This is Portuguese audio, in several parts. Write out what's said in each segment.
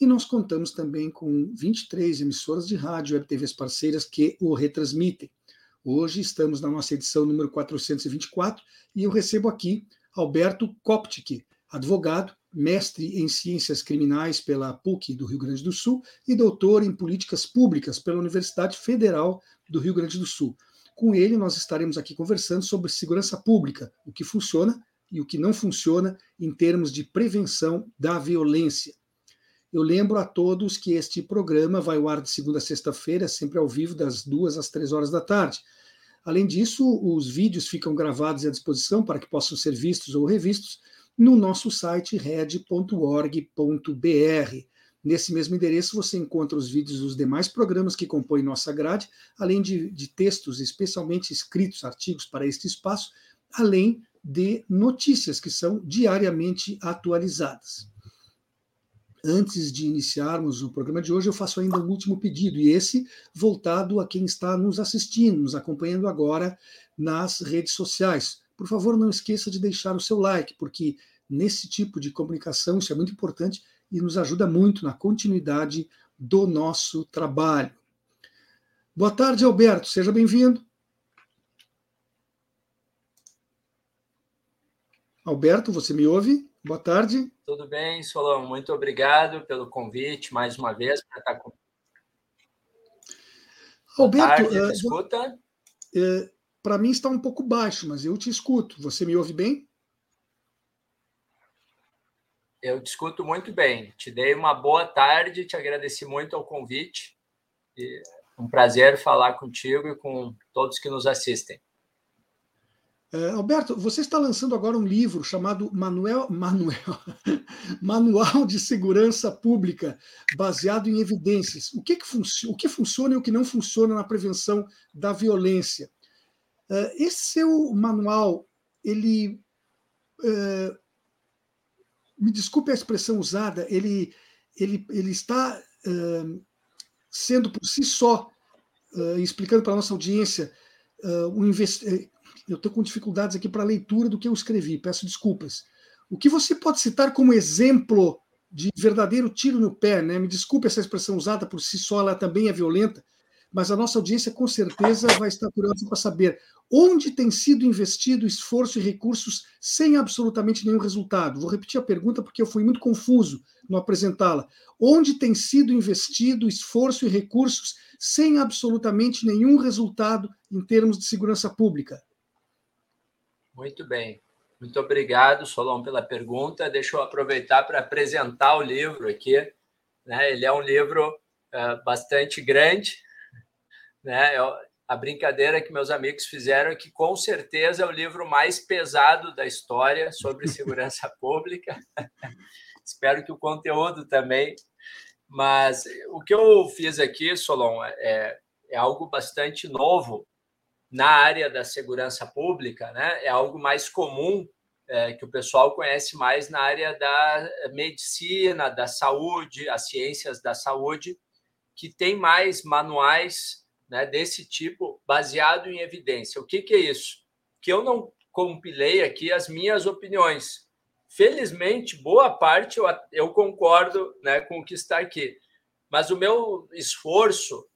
E nós contamos também com 23 emissoras de rádio e web TVs parceiras que o retransmitem. Hoje estamos na nossa edição número 424 e eu recebo aqui Alberto Koptic, advogado, mestre em ciências criminais pela PUC do Rio Grande do Sul e doutor em políticas públicas pela Universidade Federal do Rio Grande do Sul. Com ele, nós estaremos aqui conversando sobre segurança pública, o que funciona e o que não funciona em termos de prevenção da violência. Eu lembro a todos que este programa vai ao ar de segunda a sexta-feira, sempre ao vivo, das duas às três horas da tarde. Além disso, os vídeos ficam gravados à disposição para que possam ser vistos ou revistos no nosso site red.org.br. Nesse mesmo endereço você encontra os vídeos dos demais programas que compõem nossa grade, além de, de textos especialmente escritos, artigos para este espaço, além de notícias que são diariamente atualizadas antes de iniciarmos o programa de hoje, eu faço ainda um último pedido, e esse voltado a quem está nos assistindo, nos acompanhando agora nas redes sociais. Por favor, não esqueça de deixar o seu like, porque nesse tipo de comunicação isso é muito importante e nos ajuda muito na continuidade do nosso trabalho. Boa tarde, Alberto, seja bem-vindo. Alberto, você me ouve? Boa tarde. Tudo bem, Solão? Muito obrigado pelo convite mais uma vez para estar com. Alberto, tarde, uh, escuta? Uh, para mim está um pouco baixo, mas eu te escuto. Você me ouve bem? Eu te escuto muito bem. Te dei uma boa tarde, te agradeci muito ao convite. E um prazer falar contigo e com todos que nos assistem. É, Alberto, você está lançando agora um livro chamado Manuel, Manuel, Manual de Segurança Pública, baseado em evidências. O que, que o que funciona e o que não funciona na prevenção da violência. É, esse seu manual, ele. É, me desculpe a expressão usada, ele, ele, ele está sendo por si só, explicando para a nossa audiência, um eu estou com dificuldades aqui para a leitura do que eu escrevi, peço desculpas. O que você pode citar como exemplo de verdadeiro tiro no pé, né? Me desculpe essa expressão usada por si só, ela também é violenta, mas a nossa audiência com certeza vai estar curiosa para saber onde tem sido investido esforço e recursos sem absolutamente nenhum resultado. Vou repetir a pergunta porque eu fui muito confuso no apresentá-la. Onde tem sido investido esforço e recursos sem absolutamente nenhum resultado em termos de segurança pública? Muito bem. Muito obrigado, Solon, pela pergunta. Deixa eu aproveitar para apresentar o livro aqui. Né? Ele é um livro uh, bastante grande. Né? Eu, a brincadeira que meus amigos fizeram é que, com certeza, é o livro mais pesado da história sobre segurança pública. Espero que o conteúdo também. Mas o que eu fiz aqui, Solon, é, é algo bastante novo na área da segurança pública, né, é algo mais comum é, que o pessoal conhece mais na área da medicina, da saúde, as ciências da saúde, que tem mais manuais né, desse tipo baseado em evidência. O que, que é isso? Que eu não compilei aqui as minhas opiniões. Felizmente, boa parte eu, eu concordo né, com o que está aqui. Mas o meu esforço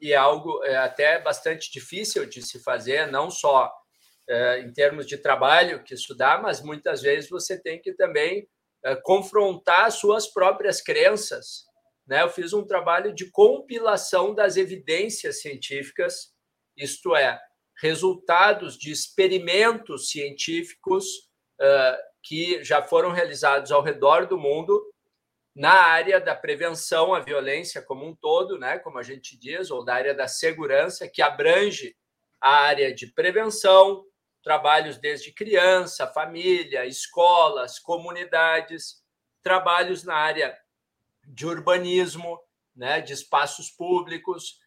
e é algo é, até bastante difícil de se fazer, não só é, em termos de trabalho que estudar, mas muitas vezes você tem que também é, confrontar suas próprias crenças. Né? Eu fiz um trabalho de compilação das evidências científicas, isto é, resultados de experimentos científicos que já foram realizados ao redor do mundo na área da prevenção à violência como um todo, né, como a gente diz, ou da área da segurança, que abrange a área de prevenção, trabalhos desde criança, família, escolas, comunidades, trabalhos na área de urbanismo, né, de espaços públicos,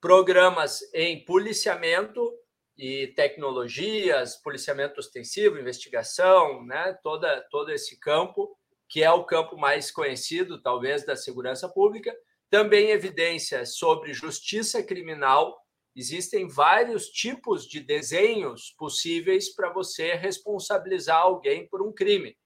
programas em policiamento e tecnologias, policiamento ostensivo, investigação, né? Toda, todo esse campo, que é o campo mais conhecido, talvez, da segurança pública. Também evidências sobre justiça criminal. Existem vários tipos de desenhos possíveis para você responsabilizar alguém por um crime.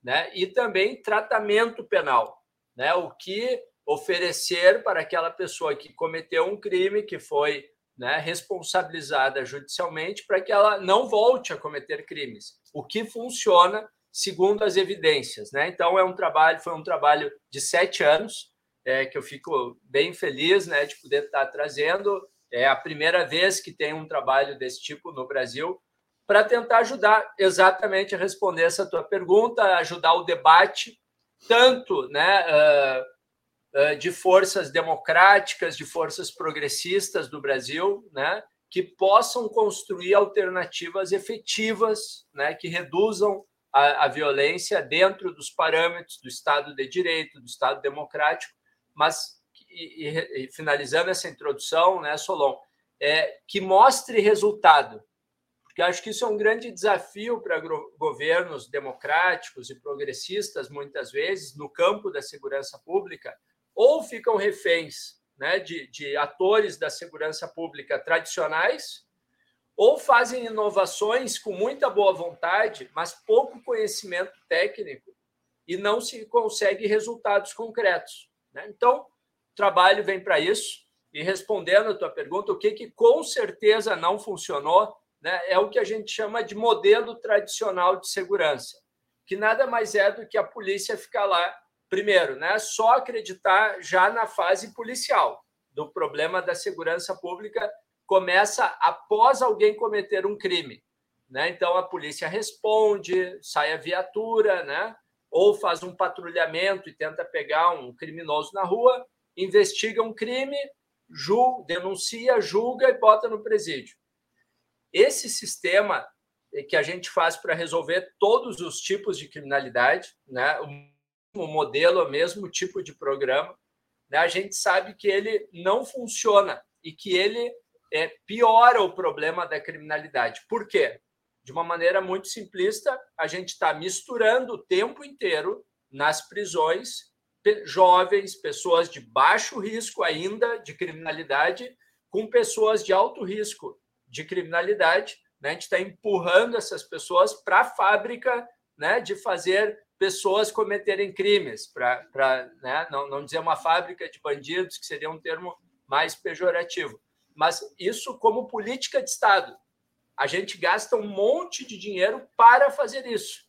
Né? E também tratamento penal. Né? O que oferecer para aquela pessoa que cometeu um crime, que foi né, responsabilizada judicialmente, para que ela não volte a cometer crimes. O que funciona segundo as evidências. Né? Então, é um trabalho, foi um trabalho de sete anos, é, que eu fico bem feliz né, de poder estar trazendo. É a primeira vez que tem um trabalho desse tipo no Brasil, para tentar ajudar exatamente a responder essa tua pergunta, ajudar o debate, tanto né, uh, de forças democráticas, de forças progressistas do Brasil, né, que possam construir alternativas efetivas, né, que reduzam a, a, violência dentro dos parâmetros do Estado de Direito, do Estado democrático, mas e, e, e finalizando essa introdução, né, Solon, é que mostre resultado, porque acho que isso é um grande desafio para governos democráticos e progressistas, muitas vezes, no campo da segurança pública, ou ficam reféns né, de, de atores da segurança pública tradicionais, ou fazem inovações com muita boa vontade, mas pouco conhecimento técnico e não se consegue resultados concretos. Né? Então, o trabalho vem para isso. E respondendo a tua pergunta, o que, que com certeza não funcionou né, é o que a gente chama de modelo tradicional de segurança, que nada mais é do que a polícia ficar lá primeiro, né, só acreditar já na fase policial do problema da segurança pública começa após alguém cometer um crime, né? Então a polícia responde, sai a viatura, né? Ou faz um patrulhamento e tenta pegar um criminoso na rua, investiga um crime, julga, denuncia, julga e bota no presídio. Esse sistema que a gente faz para resolver todos os tipos de criminalidade, né? mesmo modelo, o mesmo tipo de programa, né, a gente sabe que ele não funciona e que ele é, piora o problema da criminalidade. Por quê? De uma maneira muito simplista, a gente está misturando o tempo inteiro nas prisões jovens, pessoas de baixo risco ainda de criminalidade, com pessoas de alto risco de criminalidade. Né? A gente está empurrando essas pessoas para a fábrica né, de fazer pessoas cometerem crimes, para né, não, não dizer uma fábrica de bandidos, que seria um termo mais pejorativo. Mas isso como política de Estado. A gente gasta um monte de dinheiro para fazer isso.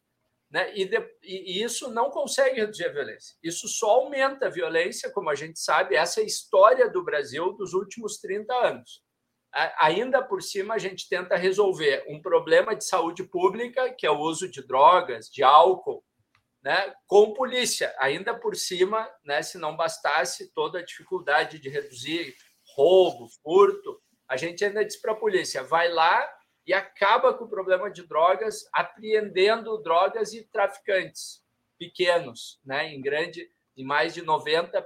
Né? E, de, e, isso não consegue reduzir a violência. Isso só aumenta a violência, como a gente sabe, essa é a história do Brasil dos últimos 30 anos. Ainda por cima, a gente tenta resolver um problema de saúde pública, que é o uso de drogas, de álcool, né, com polícia. Ainda por cima, né, se não bastasse toda a dificuldade de reduzir roubo, furto, a gente ainda diz para a polícia: vai lá e acaba com o problema de drogas, apreendendo drogas e traficantes pequenos, né, em grande, em mais de 90%,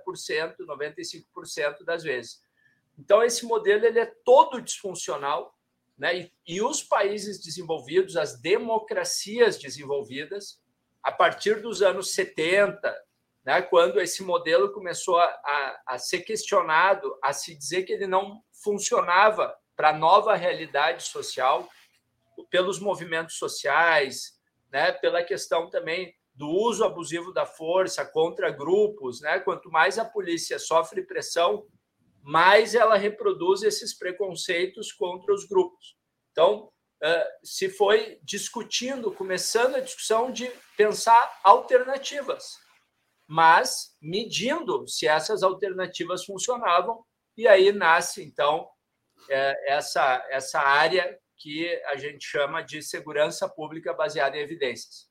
95% das vezes. Então esse modelo ele é todo disfuncional, né? E, e os países desenvolvidos, as democracias desenvolvidas, a partir dos anos 70, né, quando esse modelo começou a, a, a ser questionado, a se dizer que ele não funcionava para a nova realidade social, pelos movimentos sociais, né, pela questão também do uso abusivo da força contra grupos. Né? Quanto mais a polícia sofre pressão, mais ela reproduz esses preconceitos contra os grupos. Então, se foi discutindo, começando a discussão de pensar alternativas, mas medindo se essas alternativas funcionavam, e aí nasce, então, é, essa, essa área que a gente chama de segurança pública baseada em evidências.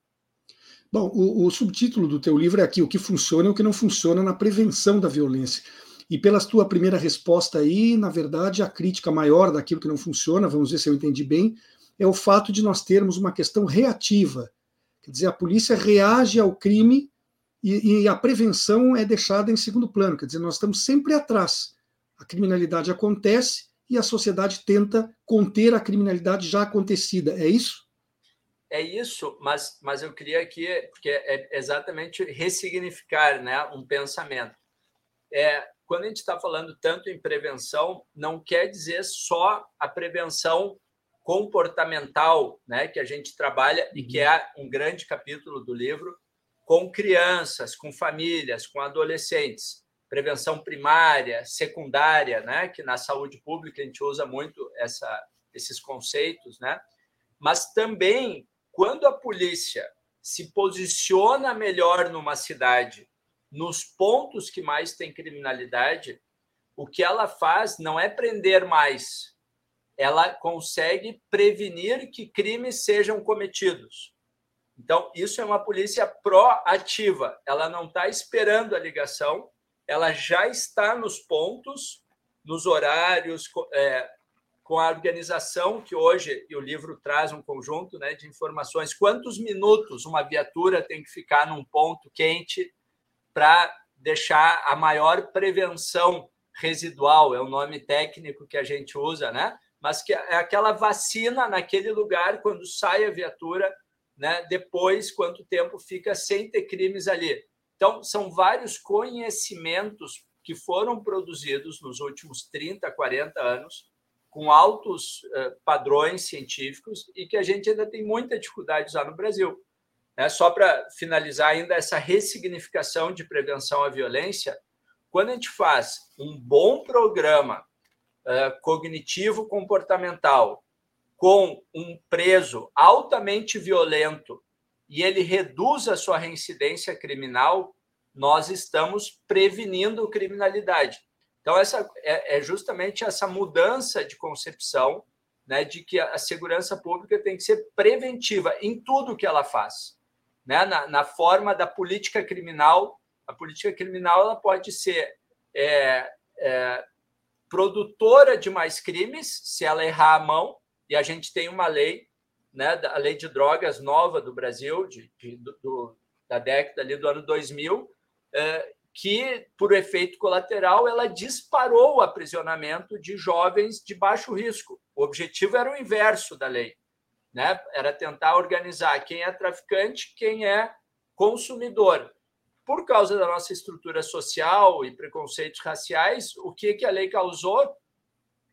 Bom, o, o subtítulo do teu livro é aqui, o que funciona e o que não funciona na prevenção da violência. E pela tua primeira resposta aí, na verdade, a crítica maior daquilo que não funciona, vamos ver se eu entendi bem, é o fato de nós termos uma questão reativa. Quer dizer, a polícia reage ao crime e, e, a prevenção é deixada em segundo plano. Quer dizer, nós estamos sempre atrás. A criminalidade acontece e a sociedade tenta conter a criminalidade já acontecida. É isso? É isso, mas, mas eu queria aqui, porque é exatamente ressignificar né, um pensamento. É, quando a gente está falando tanto em prevenção, não quer dizer só a prevenção comportamental, né, que a gente trabalha e que uhum. é um grande capítulo do livro, com crianças, com famílias, com adolescentes, prevenção primária, secundária, né, que na saúde pública a gente usa muito essa, esses conceitos, né, mas também quando a polícia se posiciona melhor numa cidade nos pontos que mais tem criminalidade, o que ela faz não é prender mais, ela consegue prevenir que crimes sejam cometidos. Então, isso é uma polícia proativa, ela não está esperando a ligação, ela já está nos pontos, nos horários, é, com a organização que hoje, e o livro traz um conjunto né, de informações, quantos minutos uma viatura tem que ficar num ponto quente para deixar a maior prevenção residual, é o nome técnico que a gente usa, né? Mas que é aquela vacina naquele lugar quando sai a viatura, né? Depois quanto tempo fica sem ter crimes ali. Então, são vários conhecimentos que foram produzidos nos últimos 30, 40 anos, com altos uh, padrões científicos e que a gente ainda tem muita dificuldade de usar no Brasil. É, só para finalizar ainda essa ressignificação de prevenção à violência, quando a gente faz um bom programa uh, cognitivo comportamental com um preso altamente violento e ele reduz a sua reincidência criminal, nós estamos prevenindo criminalidade. Então, essa é, é justamente essa mudança de concepção né, de que a segurança pública tem que ser preventiva em tudo que ela faz né, na, na, forma da política criminal. A política criminal ela pode ser é, é, produtora de mais crimes se ela errar a mão, e a gente tem uma lei, né, a lei de drogas nova do Brasil, de, de do, da década ali do ano 2000, é, que, por efeito colateral, ela disparou o aprisionamento de jovens de baixo risco. O objetivo era o inverso da lei né? Era tentar organizar quem é traficante, quem é consumidor. Por causa da nossa estrutura social e preconceitos raciais, o que, que a lei causou?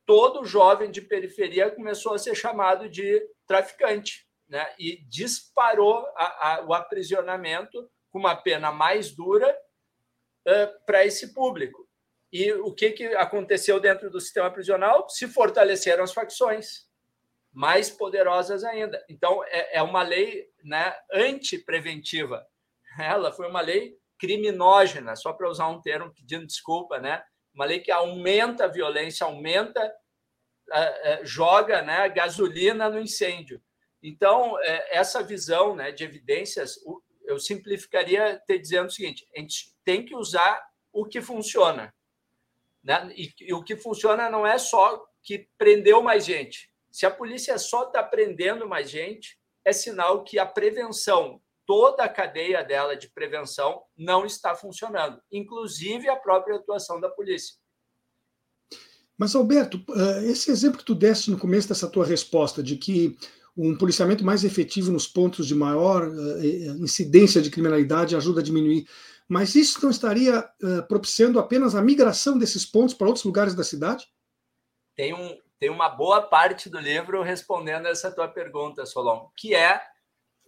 Todo jovem de periferia começou a ser chamado de traficante, né? E disparou a, a, o aprisionamento com uma pena mais dura uh, para esse público. E o que, que aconteceu dentro do sistema prisional? Se fortaleceram as facções mais poderosas ainda. Então, é, é uma lei né, antipreventiva. Ela foi uma lei criminógena, só para usar um termo pedindo desculpa, né? Uma lei que aumenta a violência, aumenta, é, é, joga né, gasolina no incêndio. Então, essa visão né, de evidências, eu simplificaria te dizendo o seguinte: a gente tem que usar o que funciona. Né? E, e o que funciona não é só que prendeu mais gente, se a polícia só está prendendo mais gente, é sinal que a prevenção, toda a cadeia dela de prevenção, não está funcionando, inclusive a própria atuação da polícia. Mas, Alberto, eh, esse exemplo que tu deste no começo dessa tua resposta, de que um policiamento mais efetivo nos pontos de maior eh, eh, incidência de criminalidade ajuda a diminuir. Mas isso não estaria propiciando apenas a migração desses pontos para outros lugares da cidade? Tem um, tem uma boa parte do livro respondendo essa tua pergunta, Solon, que é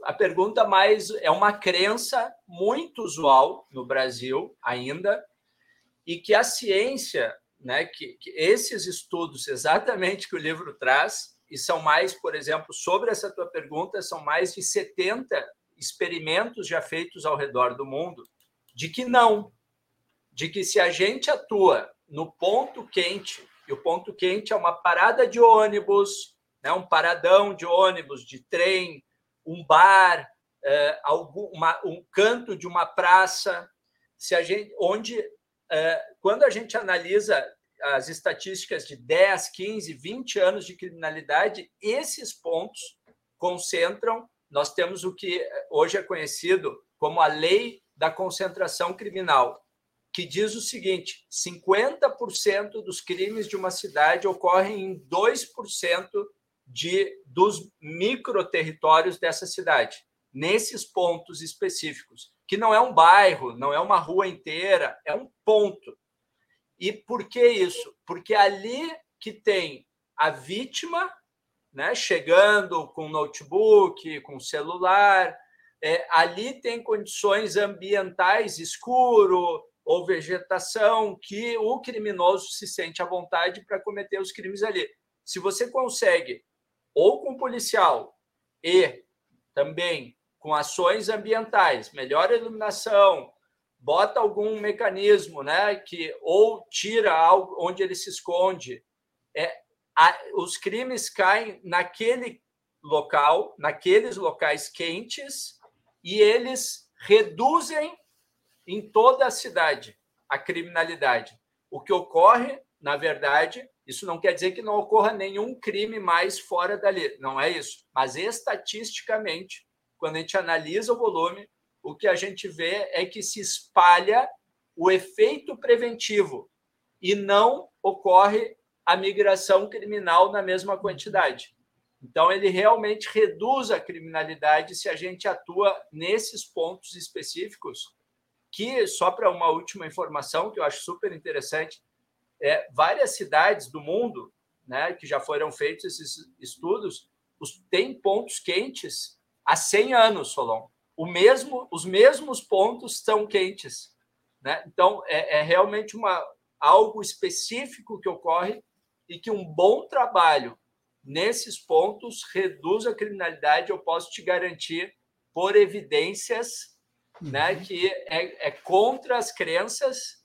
a pergunta mais é uma crença muito usual no Brasil ainda e que a ciência, né, que, que esses estudos exatamente que o livro traz e são mais, por exemplo, sobre essa tua pergunta, são mais de 70 experimentos já feitos ao redor do mundo de que não, de que se a gente atua no ponto quente e o ponto quente é uma parada de ônibus, né, um paradão de ônibus, de trem, um bar, é, algum, uma, um canto de uma praça, se a gente, onde, é, quando a gente analisa as estatísticas de 10, 15, 20 anos de criminalidade, esses pontos concentram. Nós temos o que hoje é conhecido como a lei da concentração criminal, que diz o seguinte: 50% dos crimes de uma cidade ocorrem em 2% de, dos microterritórios dessa cidade, nesses pontos específicos, que não é um bairro, não é uma rua inteira, é um ponto. E por que isso? Porque ali que tem a vítima, né, chegando com notebook, com celular, é, ali tem condições ambientais escuro ou vegetação que o criminoso se sente à vontade para cometer os crimes ali. Se você consegue ou com policial e também com ações ambientais, melhor iluminação, bota algum mecanismo, né, que ou tira algo onde ele se esconde, é, a, os crimes caem naquele local, naqueles locais quentes e eles reduzem em toda a cidade a criminalidade. O que ocorre, na verdade, isso não quer dizer que não ocorra nenhum crime mais fora dali, não é isso. Mas estatisticamente, quando a gente analisa o volume, o que a gente vê é que se espalha o efeito preventivo e não ocorre a migração criminal na mesma quantidade. Então, ele realmente reduz a criminalidade se a gente atua nesses pontos específicos, que, só para uma última informação, que eu acho super interessante, é, várias cidades do mundo, né, que já foram feitos esses estudos, os, tem pontos quentes há 100 anos, Solon. O mesmo, os mesmos pontos estão quentes. Né? Então, é, é realmente uma, algo específico que ocorre e que um bom trabalho nesses pontos reduz a criminalidade, eu posso te garantir, por evidências né, uhum. que é, é contra as crenças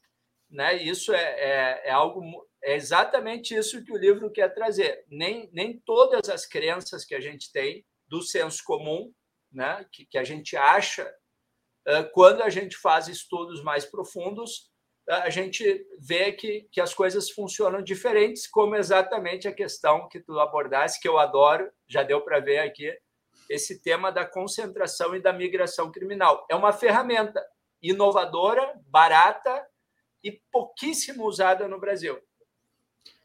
né? Isso é, é, é, algo é exatamente isso que o livro quer trazer. Nem, nem todas as crenças que a gente tem do senso comum, né? que, que a gente acha, quando a gente faz estudos mais profundos, a gente vê que, que as coisas funcionam diferentes, como exatamente a questão que tu abordaste, que eu adoro, já deu para ver aqui, esse tema da concentração e da migração criminal. É uma ferramenta inovadora, barata e pouquíssimo usada no Brasil.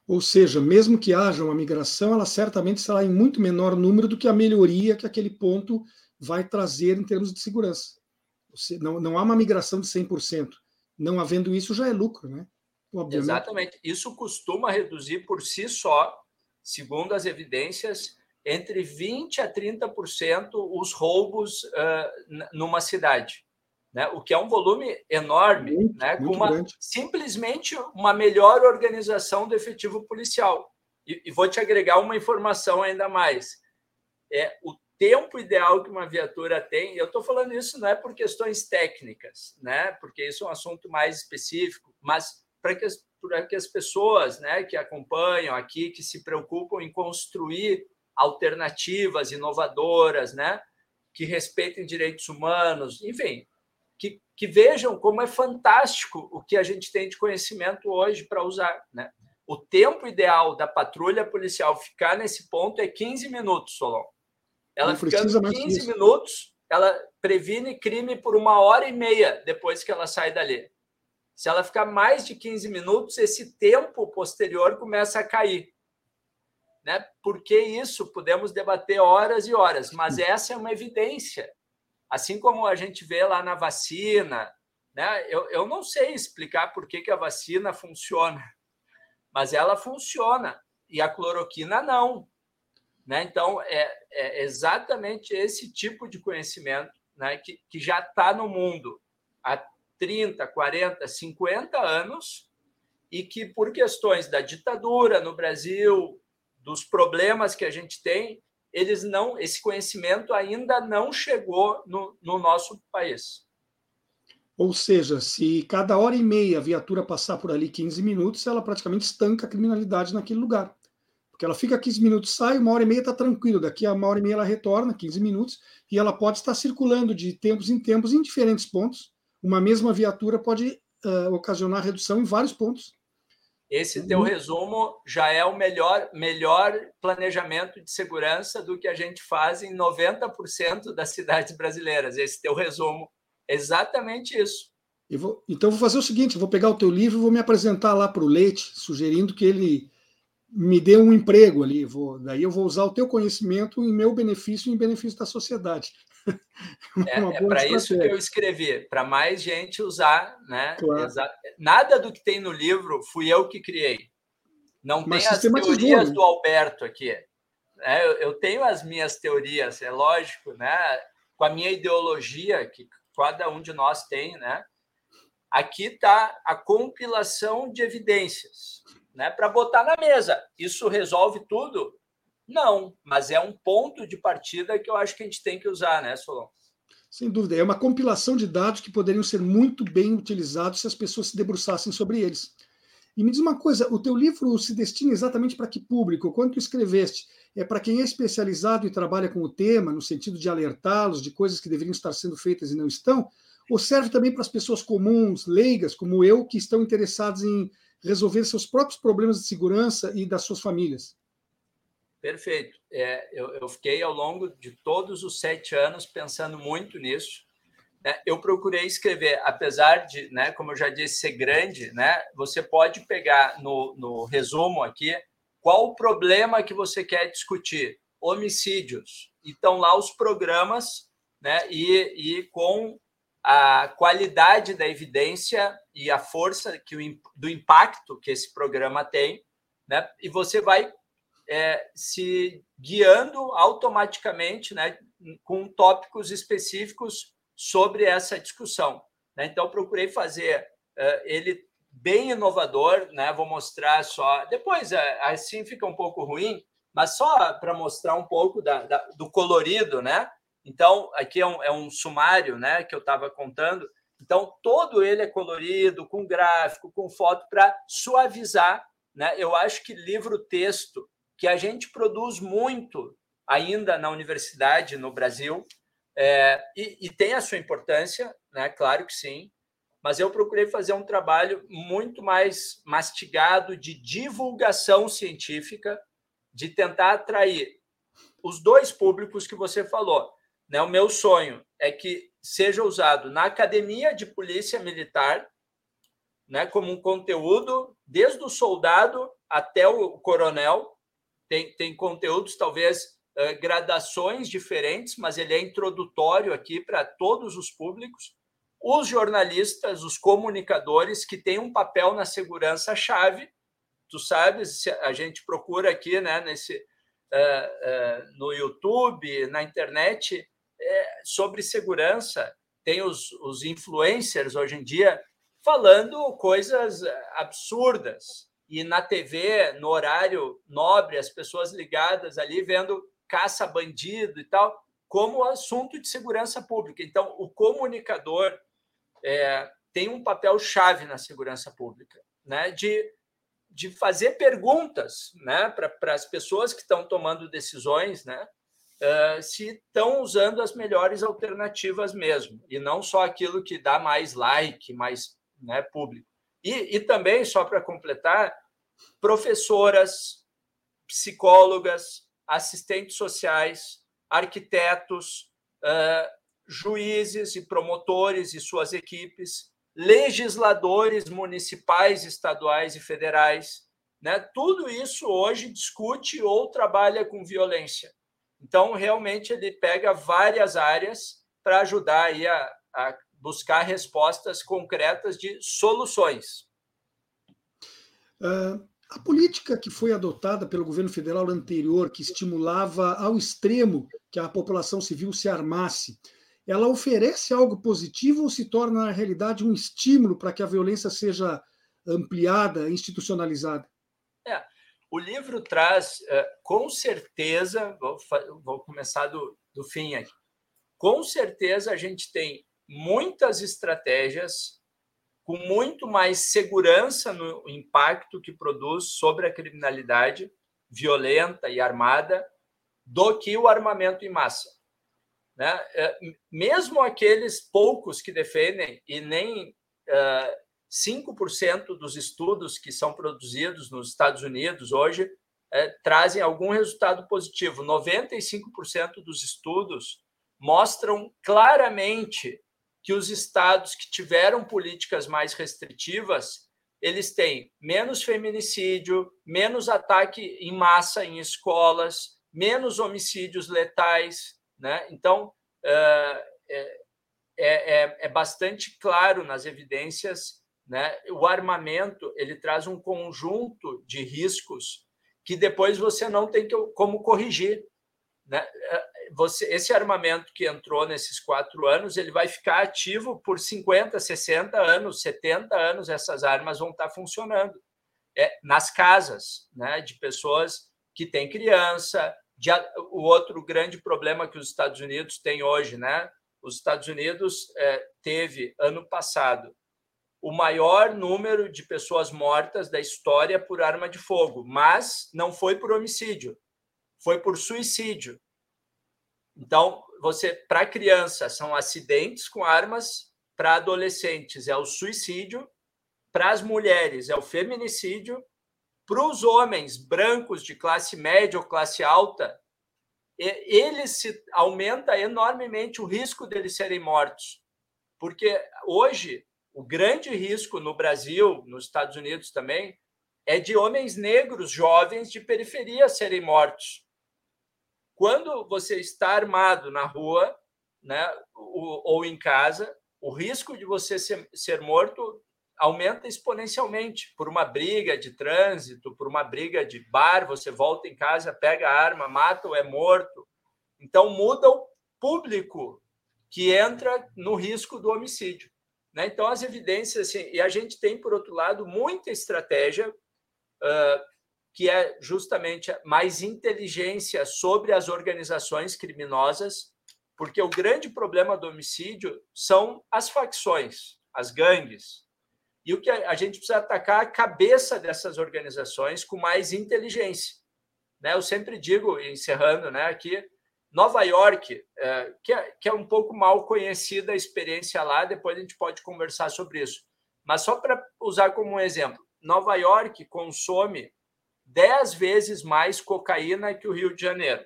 Ou seja, mesmo que haja uma migração, ela certamente será em muito menor número do que a melhoria que aquele ponto vai trazer em termos de segurança. Não, não há uma migração de 100%. Não havendo isso, já é lucro, né? Obviamente. Exatamente. Isso costuma reduzir por si só, segundo as evidências, entre 20% a 30% os roubos uh, numa cidade né? o que é um volume enorme, muito, né? com uma, simplesmente uma melhor organização do efetivo policial. E, e, vou te agregar uma informação ainda mais. É o tempo ideal que uma viatura tem, eu estou falando isso não é por questões técnicas, né? porque isso é um assunto mais específico, mas para que, para que as pessoas né, que acompanham aqui, que se preocupam em construir alternativas inovadoras, né, que respeitem direitos humanos, enfim, que, que vejam como é fantástico o que a gente tem de conhecimento hoje para usar. Né? O tempo ideal da patrulha policial ficar nesse ponto é 15 minutos, Solon. Ela ficando 15 minutos, ela previne crime por uma hora e meia depois que ela sai dali. Se ela ficar mais de 15 minutos, esse tempo posterior começa a cair. Né? Por que isso? Podemos debater horas e horas, mas essa é uma evidência Assim como a gente vê lá na vacina, né? Eu, eu não sei explicar por que, que a vacina funciona, mas ela funciona e a cloroquina não. Né? Então, é, é exatamente esse tipo de conhecimento né, que, que já está no mundo há 30, 40, 50 anos e que, por questões da ditadura no Brasil, dos problemas que a gente tem, eles não, esse conhecimento ainda não chegou no, no nosso país. Ou seja, se cada hora e meia a viatura passar por ali 15 minutos, ela praticamente estanca a criminalidade naquele lugar. Porque ela fica 15 minutos, sai, uma hora e meia está tranquilo, daqui a uma hora e meia ela retorna, 15 minutos, e ela pode estar circulando de tempos em tempos em diferentes pontos. Uma mesma viatura pode uh, ocasionar redução em vários pontos. Esse teu uhum. resumo já é o melhor, melhor planejamento de segurança do que a gente faz em 90% das cidades brasileiras. Esse teu resumo, exatamente isso. Vou, então, vou fazer o seguinte: vou pegar o teu livro e vou me apresentar lá para o Leite, sugerindo que ele me dê um emprego ali. Vou, daí eu vou usar o teu conhecimento em meu benefício e em benefício da sociedade. É, é para isso que eu escrevi, para mais gente usar, né? Claro. Nada do que tem no livro fui eu que criei. Não Mas tem as teorias né? do Alberto aqui. É, eu, eu tenho as minhas teorias, é lógico, né? Com a minha ideologia que cada um de nós tem, né? Aqui está a compilação de evidências, né? Para botar na mesa. Isso resolve tudo? Não, mas é um ponto de partida que eu acho que a gente tem que usar, né, Solon? Sem dúvida. É uma compilação de dados que poderiam ser muito bem utilizados se as pessoas se debruçassem sobre eles. E me diz uma coisa: o teu livro se destina exatamente para que público? Quando tu escreveste? É para quem é especializado e trabalha com o tema, no sentido de alertá-los de coisas que deveriam estar sendo feitas e não estão? ou serve também para as pessoas comuns, leigas, como eu, que estão interessadas em resolver seus próprios problemas de segurança e das suas famílias? Perfeito. É, eu, eu, fiquei ao longo de todos os sete anos pensando muito nisso. Né? Eu procurei escrever, apesar de, né, como eu já disse, ser grande, né, você pode pegar no, no resumo aqui qual o problema que você quer discutir. Homicídios. Então, lá os programas né, e, e com a qualidade da evidência e a força que o, do impacto que esse programa tem, né? E você vai é, se guiando automaticamente, né, com tópicos específicos sobre essa discussão. Né? Então, procurei fazer uh, ele bem inovador, né? Vou mostrar só. Depois, é, assim fica um pouco ruim, mas só para mostrar um pouco da, da, do colorido, né? Então, aqui é um, é um sumário né, que eu estava contando. Então, todo ele é colorido, com gráfico, com foto, para suavizar. Né? Eu acho que livro-texto, que a gente produz muito ainda na universidade, no Brasil, é, e, e, tem a sua importância, né? claro que sim, mas eu procurei fazer um trabalho muito mais mastigado de divulgação científica, de tentar atrair os dois públicos que você falou, né? O meu sonho é que seja usado na academia de polícia militar, né, como um conteúdo, desde o soldado até o coronel. Tem, tem conteúdos, talvez, uh, gradações diferentes, mas ele é introdutório aqui para todos os públicos. Os jornalistas, os comunicadores, que têm um papel na segurança-chave. Tu sabes, a gente procura aqui né, nesse, uh, uh, no YouTube, na internet, sobre segurança. Tem os, os influencers hoje em dia falando coisas absurdas. E na TV, no horário nobre, as pessoas ligadas ali vendo caça bandido e tal, como assunto de segurança pública. Então, o comunicador é, tem um papel chave na segurança pública, né? De, de fazer perguntas, né, para as pessoas que estão tomando decisões, né? Uh, se estão usando as melhores alternativas mesmo, e não só aquilo que dá mais like, mais né, público. E, e também, só para completar, professoras, psicólogas, assistentes sociais, arquitetos, uh, juízes e promotores e suas equipes, legisladores municipais, estaduais e federais. Né? Tudo isso hoje discute ou trabalha com violência. Então, realmente, ele pega várias áreas para ajudar aí a, a buscar respostas concretas de soluções. Uh, a política que foi adotada pelo governo federal anterior, que estimulava ao extremo que a população civil se armasse, ela oferece algo positivo ou se torna, na realidade, um estímulo para que a violência seja ampliada, institucionalizada? É, o livro traz, eh, com certeza, vou, começar do, do fim aqui. Com certeza a gente tem muitas estratégias com muito mais segurança no impacto que produz sobre a criminalidade violenta e armada do que o armamento em massa. Né? Eh, mesmo aqueles poucos que defendem, e nem uh, 5% dos estudos que são produzidos nos Estados Unidos hoje é, trazem algum resultado positivo. 95% dos estudos mostram claramente que os estados que tiveram políticas mais restritivas eles têm menos feminicídio, menos ataque em massa em escolas, menos homicídios letais, né? Então é, é, é, é bastante claro nas evidências, né? O armamento ele traz um conjunto de riscos que depois você não tem como corrigir, né? você, esse armamento que entrou nesses quatro anos, ele vai ficar ativo por 50, 60 anos, 70 anos, essas armas vão estar funcionando. É, nas casas né, de pessoas que têm criança. De, o outro grande problema que os Estados Unidos têm hoje, né? Os Estados Unidos é, teve, ano passado, o maior número de pessoas mortas da história por arma de fogo, mas não foi por homicídio, foi por suicídio. Então, você para criança são acidentes com armas, para adolescentes é o suicídio, para as mulheres é o feminicídio, para os homens brancos de classe média ou classe alta, eles se aumenta enormemente o risco deles serem mortos. Porque hoje o grande risco no Brasil, nos Estados Unidos também, é de homens negros jovens de periferia serem mortos quando você está armado na rua, né, ou, em casa, o risco de você ser, ser morto aumenta exponencialmente por uma briga de trânsito, por uma briga de bar, você volta em casa, pega a arma, mata ou é morto. Então muda o público que entra no risco do homicídio. Né? Então as evidências, assim, e a gente tem, por outro lado, muita estratégia uh, que é justamente mais inteligência sobre as organizações criminosas, porque o grande problema do homicídio são as facções, as gangues. E o que a gente precisa atacar a cabeça dessas organizações com mais inteligência. Né? Eu sempre digo, encerrando né, aqui, Nova York, é, que, é, que é um pouco mal conhecida a experiência lá, depois a gente pode conversar sobre isso. Mas só para usar como um exemplo, Nova York consome dez vezes mais cocaína que o Rio de Janeiro.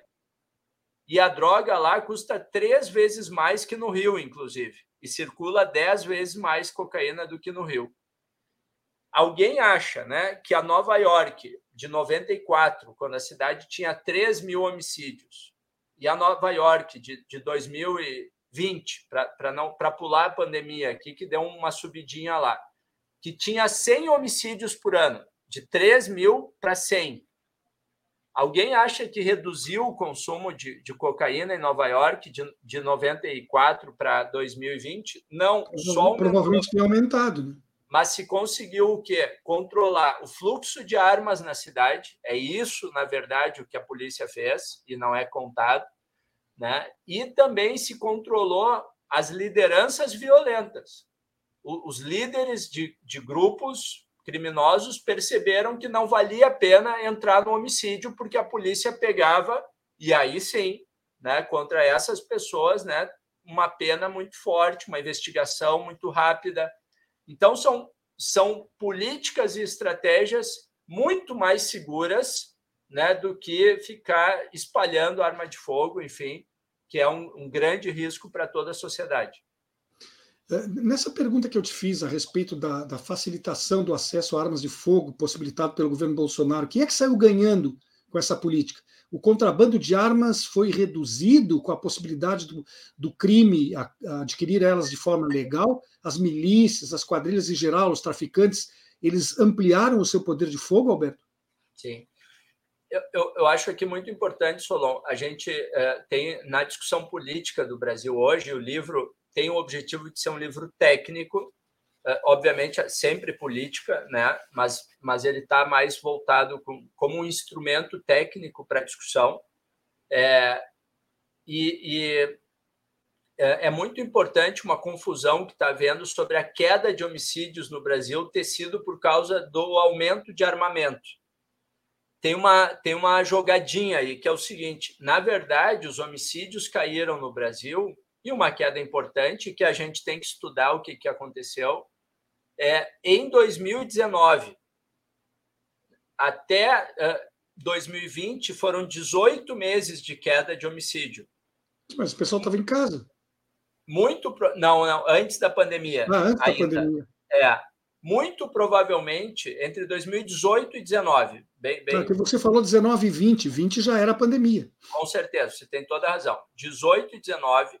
E a droga lá custa três vezes mais que no Rio, inclusive. E circula dez vezes mais cocaína do que no Rio. Alguém acha né, que a Nova York, de 94, quando a cidade tinha 3 mil homicídios, e a Nova York, de, de 2020, para pular a pandemia aqui, que deu uma subidinha lá, que tinha 100 homicídios por ano, de 3 mil para 100. Alguém acha que reduziu o consumo de, de cocaína em Nova York de, de 94 para 2020? Não, só Provavelmente tem aumentado. Né? Mas se conseguiu o quê? Controlar o fluxo de armas na cidade. É isso, na verdade, o que a polícia fez, e não é contado. Né? E também se controlou as lideranças violentas. Os líderes de, de grupos criminosos perceberam que não valia a pena entrar no homicídio porque a polícia pegava e aí sim, né, contra essas pessoas, né, uma pena muito forte, uma investigação muito rápida. Então são são políticas e estratégias muito mais seguras, né, do que ficar espalhando arma de fogo, enfim, que é um, um grande risco para toda a sociedade. É, nessa pergunta que eu te fiz a respeito da, da, facilitação do acesso a armas de fogo possibilitado pelo governo Bolsonaro, quem é que saiu ganhando com essa política? O contrabando de armas foi reduzido com a possibilidade do, do crime a, a adquirir elas de forma legal? As milícias, as quadrilhas em geral, os traficantes, eles ampliaram o seu poder de fogo, Alberto? Sim. Eu, eu, acho aqui muito importante, Solon, a gente é, tem na discussão política do Brasil hoje, o livro tem o objetivo de ser um livro técnico, é, obviamente é sempre política, né? mas, mas ele está mais voltado com, como um instrumento técnico para discussão. É, e, e é, é, muito importante uma confusão que está havendo sobre a queda de homicídios no Brasil ter sido por causa do aumento de armamento. Tem uma, tem uma jogadinha aí que é o seguinte: na verdade, os homicídios caíram no Brasil e uma queda importante que a gente tem que estudar o que, que aconteceu. É, em 2019 até uh, 2020 foram 18 meses de queda de homicídio. Mas o pessoal estava em casa. muito. Não, não, antes da pandemia. Ah, antes ainda. da pandemia. É. Muito provavelmente entre 2018 e 2019. Bem, bem... Porque você falou 19 e 20, 20 já era a pandemia. Com certeza, você tem toda a razão. 18 e 19,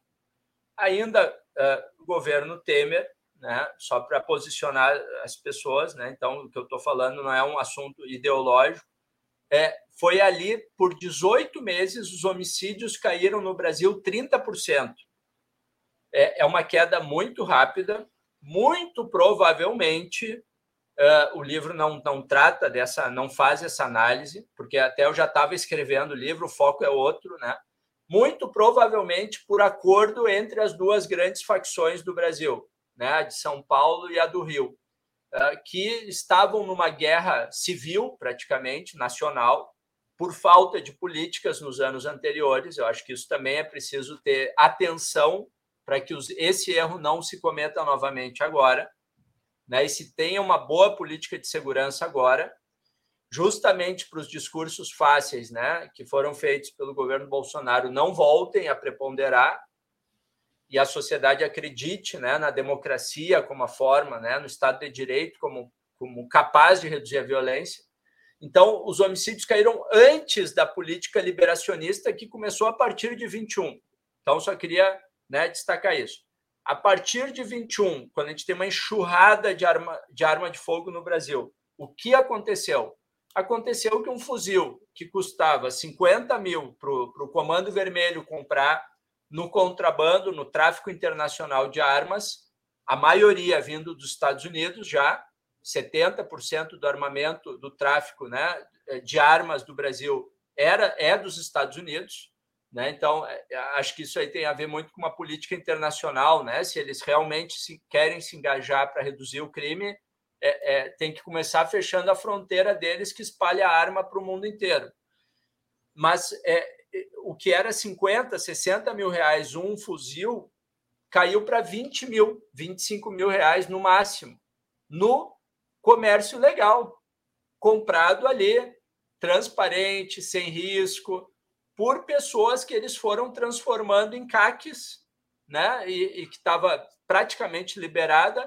ainda uh, o governo Temer, né, só para posicionar as pessoas, né, então o que eu estou falando não é um assunto ideológico, é, foi ali por 18 meses os homicídios caíram no Brasil 30%. É, é uma queda muito rápida, muito provavelmente uh, o livro não, não trata dessa, não faz essa análise, porque até eu já estava escrevendo o livro, o foco é outro, né? Muito provavelmente por acordo entre as duas grandes facções do Brasil, né? A de São Paulo e a do Rio. Ah, que estavam numa guerra civil, praticamente, nacional, por falta de políticas nos anos anteriores. Eu acho que isso também é preciso ter atenção para que os, esse erro não se cometa novamente agora. Né? E se tenha uma boa política de segurança agora, justamente para os discursos fáceis né, que foram feitos pelo governo Bolsonaro não voltem a preponderar e a sociedade acredite né, na democracia como a forma, né, no Estado de Direito como, como capaz de reduzir a violência. Então, os homicídios caíram antes da política liberacionista que começou a partir de 21. Então, só queria né, destacar isso. A partir de 21, quando a gente tem uma enxurrada de arma, de arma de fogo no Brasil, o que aconteceu? Aconteceu que um fuzil que custava 50 mil para o Comando Vermelho comprar no contrabando, no tráfico internacional de armas, a maioria vindo dos Estados Unidos já, 70% do armamento do tráfico né, de armas do Brasil era é dos Estados Unidos. Né? Então, é, é, acho que isso aí tem a ver muito com uma política internacional. Né? Se eles realmente se, querem se engajar para reduzir o crime, é, é, tem que começar fechando a fronteira deles que espalha arma para o mundo inteiro. Mas é, o que era 50, 60 mil reais um fuzil caiu para 20 mil, 25 mil reais no máximo, no comércio legal, comprado ali, transparente, sem risco, por pessoas que eles foram transformando em caques, né? E, e que estava praticamente liberada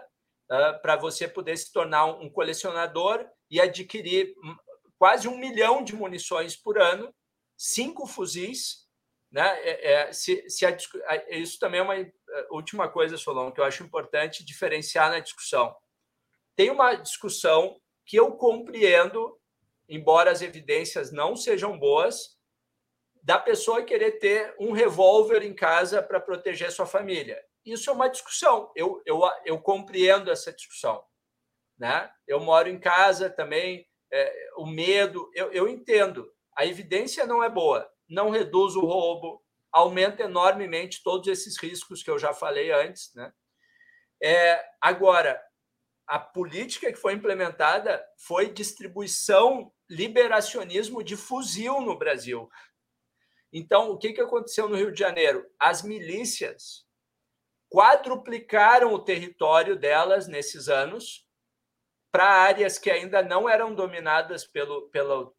uh, para você poder se tornar um colecionador e adquirir quase um milhão de munições por ano cinco fuzis. Né? É, é, se, se a, isso também é uma é, última coisa, Solon, que eu acho importante diferenciar na discussão. Tem uma discussão que eu compreendo, embora as evidências não sejam boas, da pessoa querer ter um revólver em casa para proteger sua família. Isso é uma discussão. Eu, eu, eu compreendo essa discussão. Né? Eu moro em casa também, é, o medo, eu, eu entendo. A evidência não é boa, não reduz o roubo, aumenta enormemente todos esses riscos que eu já falei antes. Né? É, agora, a política que foi implementada foi distribuição, liberacionismo de fuzil no Brasil. Então, o que, que aconteceu no Rio de Janeiro? As milícias quadruplicaram o território delas nesses anos para áreas que ainda não eram dominadas pelo, pelo,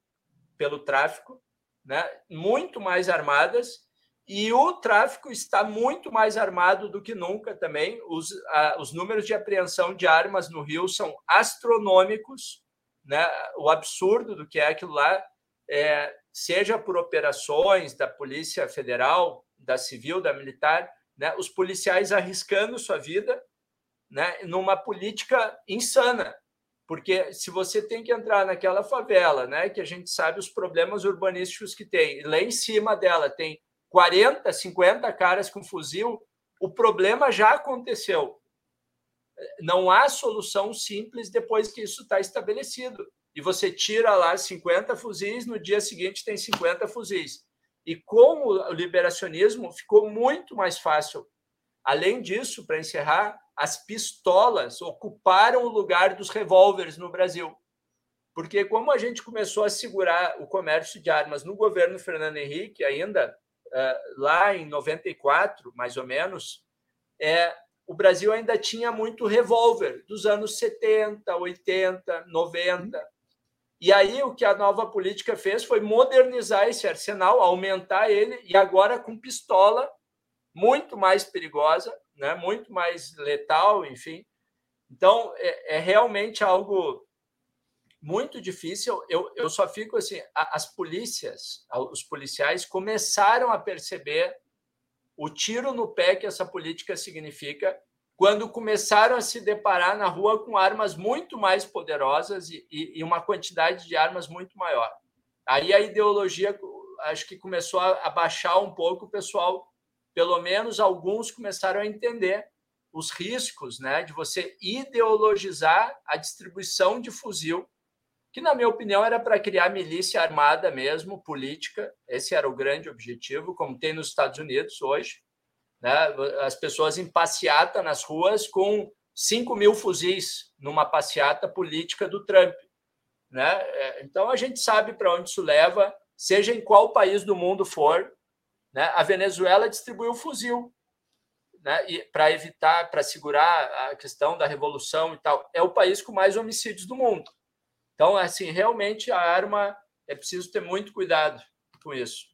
pelo tráfico, né? muito mais armadas, e o tráfico está muito mais armado do que nunca também. Os, a, os números de apreensão de armas no Rio são astronômicos, né? o absurdo do que é aquilo lá, é, seja por operações da Polícia Federal, da Civil, da Militar, né? os policiais arriscando sua vida né? numa política insana, porque se você tem que entrar naquela favela, né, que a gente sabe os problemas urbanísticos que tem, e lá em cima dela tem 40, 50 caras com fuzil, o problema já aconteceu. Não há solução simples depois que isso está estabelecido. E você tira lá 50 fuzis, no dia seguinte tem 50 fuzis. E com o liberacionismo ficou muito mais fácil. Além disso, para encerrar, as pistolas ocuparam o lugar dos revólveres no Brasil. Porque, como a gente começou a segurar o comércio de armas no governo Fernando Henrique, ainda uh, lá em 94, mais ou menos, é, o Brasil ainda tinha muito revólver dos anos 70, 80, 90. E aí o que a nova política fez foi modernizar esse arsenal, aumentar ele, e agora com pistola muito mais perigosa, né? muito mais letal, enfim. Então, é, é realmente algo muito difícil. Eu, eu só fico assim: as polícias, os policiais começaram a perceber o tiro no pé que essa política significa quando começaram a se deparar na rua com armas muito mais poderosas e, e, e uma quantidade de armas muito maior. Aí a ideologia, acho que começou a baixar um pouco, o pessoal, pelo menos alguns, começaram a entender os riscos né, de você ideologizar a distribuição de fuzil, que, na minha opinião, era para criar milícia armada mesmo, política. Esse era o grande objetivo, como tem nos Estados Unidos hoje. Né? As pessoas em passeata nas ruas com 5 mil fuzis numa passeata política do Trump. Né? É, então, a gente sabe para onde isso leva, seja em qual país do mundo for. Né? A Venezuela distribuiu fuzil né, para evitar, para segurar a questão da revolução e tal. É o país com mais homicídios do mundo. Então, assim, realmente a arma é preciso ter muito cuidado com isso.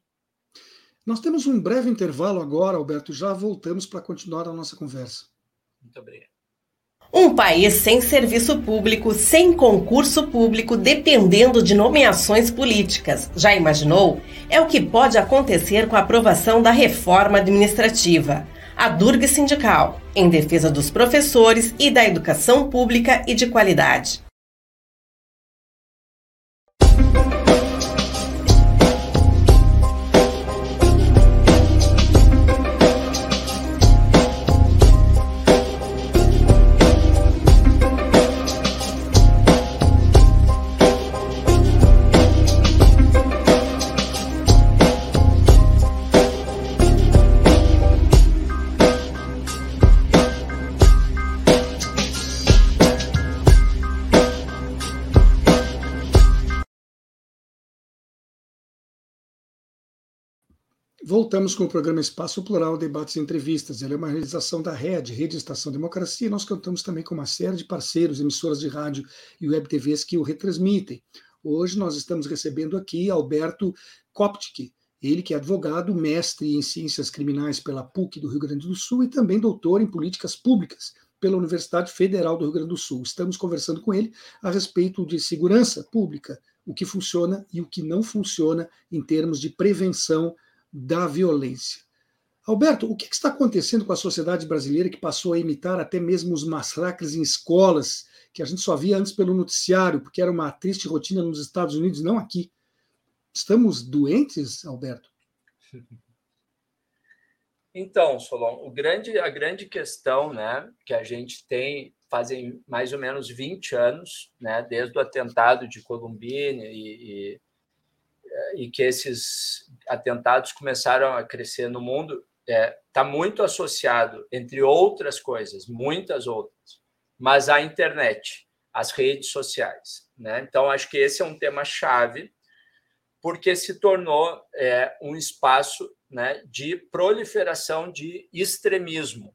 Nós temos um breve intervalo agora, Alberto, já voltamos para continuar a nossa conversa. Muito obrigado. Um país sem serviço público, sem concurso público, dependendo de nomeações políticas. Já imaginou? É o que pode acontecer com a aprovação da reforma administrativa a Durga Sindical, em defesa dos professores e da educação pública e de qualidade. Voltamos com o programa Espaço Plural, Debates e Entrevistas. Ele é uma realização da RED, Rede Estação Democracia. Nós contamos também com uma série de parceiros, emissoras de rádio e web TVs que o retransmitem. Hoje nós estamos recebendo aqui Alberto Koptke, ele que é advogado, mestre em ciências criminais pela PUC do Rio Grande do Sul e também doutor em políticas públicas pela Universidade Federal do Rio Grande do Sul. Estamos conversando com ele a respeito de segurança pública, o que funciona e o que não funciona em termos de prevenção da violência. Alberto, o que está acontecendo com a sociedade brasileira que passou a imitar até mesmo os massacres em escolas, que a gente só via antes pelo noticiário, porque era uma triste rotina nos Estados Unidos, não aqui? Estamos doentes, Alberto? Então, Solon, grande, a grande questão né, que a gente tem fazem mais ou menos 20 anos, né, desde o atentado de Columbine e, e e que esses atentados começaram a crescer no mundo está é, tá muito associado, entre outras coisas, muitas outras, mas à internet, às redes sociais. Né? Então, acho que esse é um tema chave, porque se tornou é, um espaço né, de proliferação de extremismo,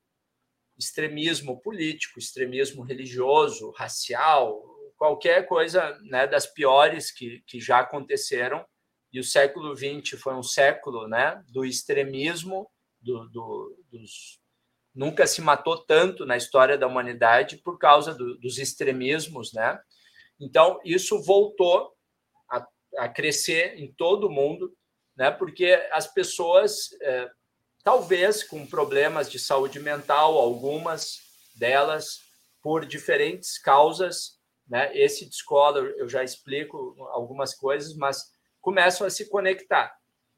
extremismo político, extremismo religioso, racial, qualquer coisa né, das piores que, que já aconteceram e o século XX foi um século né, do extremismo, do, do, dos... nunca se matou tanto na história da humanidade por causa do, dos extremismos. Né? Então, isso voltou a, a, crescer em todo o mundo, né, porque as pessoas, é, talvez com problemas de saúde mental, algumas delas, por diferentes causas, né? Esse de escola eu já explico algumas coisas, mas começam a se conectar,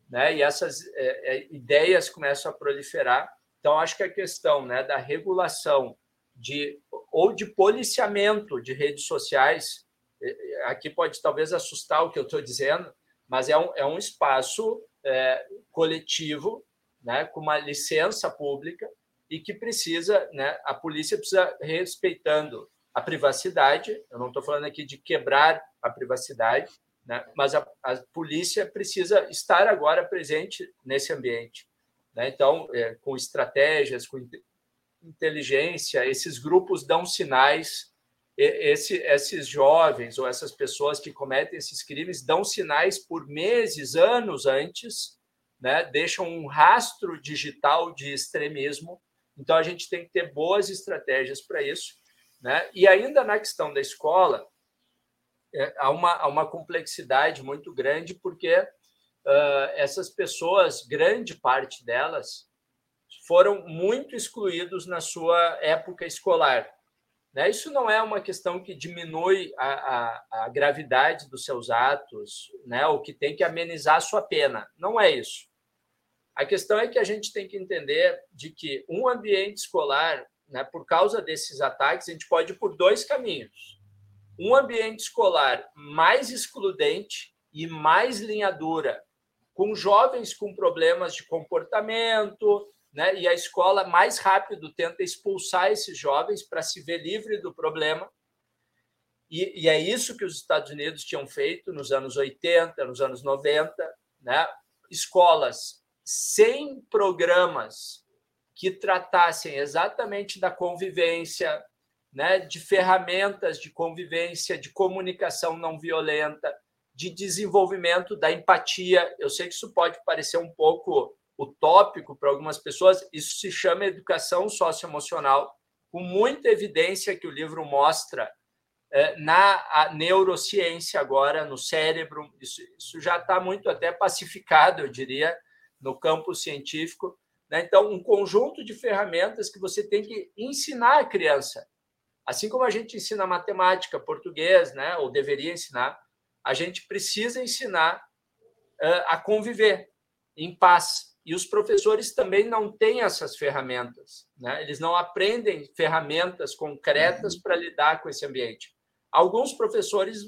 né? E essas é, é, ideias começam a proliferar. Então, acho que a questão né, da regulação de ou de policiamento de redes sociais, é, é, aqui pode talvez assustar o que eu estou dizendo, mas é um, é um espaço é, coletivo, né, com uma licença pública e que precisa, né, a polícia precisa respeitando a privacidade. Eu não estou falando aqui de quebrar a privacidade, né? mas a, a, polícia precisa estar agora presente nesse ambiente. Né? Então, é, com estratégias, com inteligência, esses grupos dão sinais, esse, esses jovens ou essas pessoas que cometem esses crimes dão sinais por meses, anos antes, né? deixam um rastro digital de extremismo Então, a gente tem que ter boas estratégias para isso. Né? E ainda na questão da escola, é, há, uma, há uma complexidade muito grande, porque uh, essas pessoas, grande parte delas, foram muito excluídos na sua época escolar. Né? Isso não é uma questão que diminui a, a, a gravidade dos seus atos, né? ou que tem que amenizar a sua pena. Não é isso. A questão é que a gente tem que entender de que um ambiente escolar, né, por causa desses ataques, a gente pode ir por dois caminhos. Um ambiente escolar mais excludente e mais linha dura, com jovens com problemas de comportamento, né? e a escola mais rápido tenta expulsar esses jovens para se ver livre do problema. E, e, é isso que os Estados Unidos tinham feito nos anos 80, nos anos 90, né? escolas sem programas que tratassem exatamente da convivência, né? de ferramentas de convivência, de comunicação não violenta, de desenvolvimento da empatia. Eu sei que isso pode parecer um pouco utópico para algumas pessoas, isso se chama educação socioemocional, com muita evidência que o livro mostra é, na neurociência agora, no cérebro. Isso, isso já está muito até pacificado, eu diria, no campo científico. Né? Então, um conjunto de ferramentas que você tem que ensinar a criança. Assim como a gente ensina matemática, português, né? ou deveria ensinar, a gente precisa ensinar uh, a conviver em paz, e os professores também não têm essas ferramentas, né? eles não aprendem ferramentas concretas para lidar com esse ambiente. Alguns professores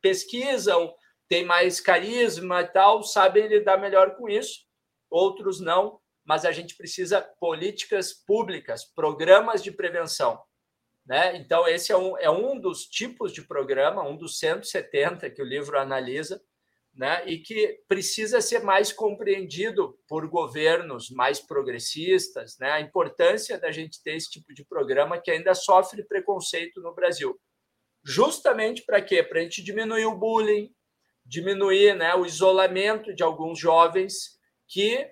pesquisam, têm mais carisma e tal, sabem lidar melhor com isso, outros não, mas a gente precisa políticas públicas, programas de prevenção. Né? Então, esse é um, é um dos tipos de programa, um dos 170 que o livro analisa, né, e que precisa ser mais compreendido por governos mais progressistas, né, a importância da gente ter esse tipo de programa que ainda sofre preconceito no Brasil. Justamente para quê? Para a gente diminuir o bullying, diminuir né, o isolamento de alguns jovens, que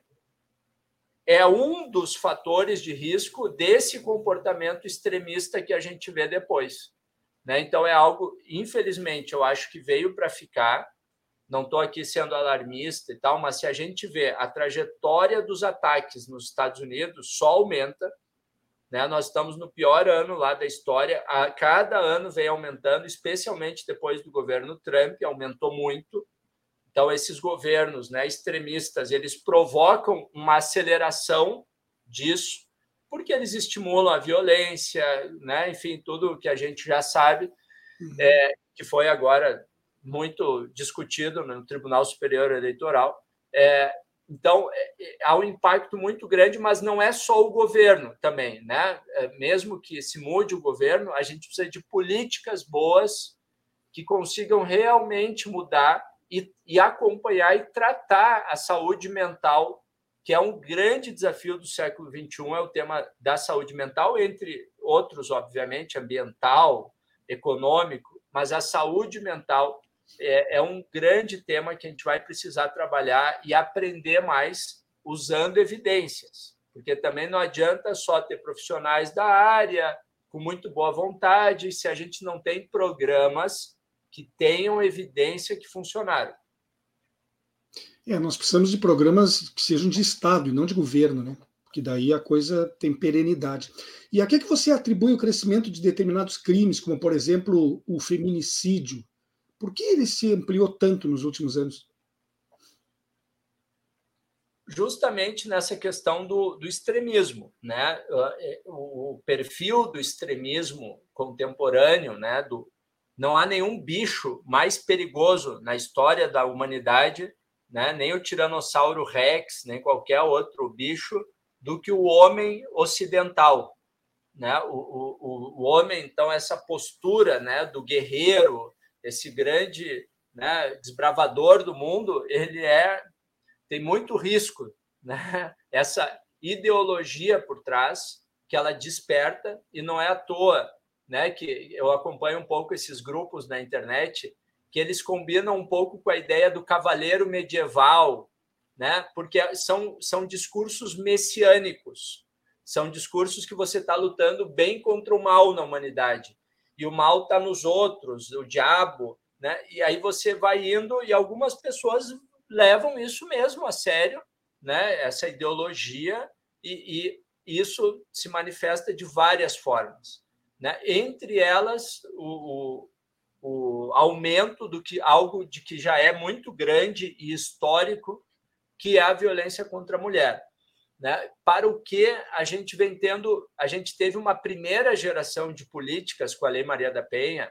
é um dos fatores de risco desse comportamento extremista que a gente vê depois. Né? Então, é algo, infelizmente, eu acho que veio para ficar não estou aqui sendo alarmista e tal, mas se a gente vê a trajetória dos ataques nos Estados Unidos, só aumenta. Né? Nós estamos no pior ano lá da história, a cada ano vem aumentando, especialmente depois do governo Trump, aumentou muito. Então, esses governos né, extremistas, eles provocam uma aceleração disso, porque eles estimulam a violência, né? enfim, tudo que a gente já sabe, uhum. é, que foi agora muito discutido no Tribunal Superior Eleitoral. É, então, é, é, há um impacto muito grande, mas não é só o governo também. Né? É, mesmo que se mude o governo, a gente precisa de políticas boas que consigam realmente mudar e, e acompanhar e tratar a saúde mental, que é um grande desafio do século XXI, é o tema da saúde mental, entre outros, obviamente, ambiental, econômico, mas a saúde mental é, é um grande tema que a gente vai precisar trabalhar e aprender mais usando evidências, porque também não adianta só ter profissionais da área com muito boa vontade se a gente não tem programas que tenham evidência que funcionaram. É, nós precisamos de programas que sejam de Estado e não de governo, né? Porque daí a coisa tem perenidade. E a que, é que você atribui o crescimento de determinados crimes, como, por exemplo, o feminicídio, por que ele se ampliou tanto nos últimos anos? Justamente nessa questão do, do extremismo, né? É, o perfil do extremismo contemporâneo, né? Do, não há nenhum bicho mais perigoso na história da humanidade, né? Nem o tiranossauro Rex, nem qualquer outro bicho, do que o homem ocidental, né? O, o, o homem, então, essa postura, né? Do guerreiro, esse grande né, desbravador do mundo, ele é tem muito risco, né? Essa ideologia por trás que ela desperta e não é à toa, né? Que eu acompanho um pouco esses grupos na internet que eles combinam um pouco com a ideia do cavaleiro medieval, né? Porque são são discursos messiânicos, são discursos que você está lutando bem contra o mal na humanidade. E o mal está nos outros, o diabo, né? E aí você vai indo e algumas pessoas levam isso mesmo a sério, né? Essa ideologia e, e isso se manifesta de várias formas, né? Entre elas o, o, o aumento do que algo de que já é muito grande e histórico, que é a violência contra a mulher. Né? Para o que a gente vem tendo, a gente teve uma primeira geração de políticas com a Lei Maria da Penha,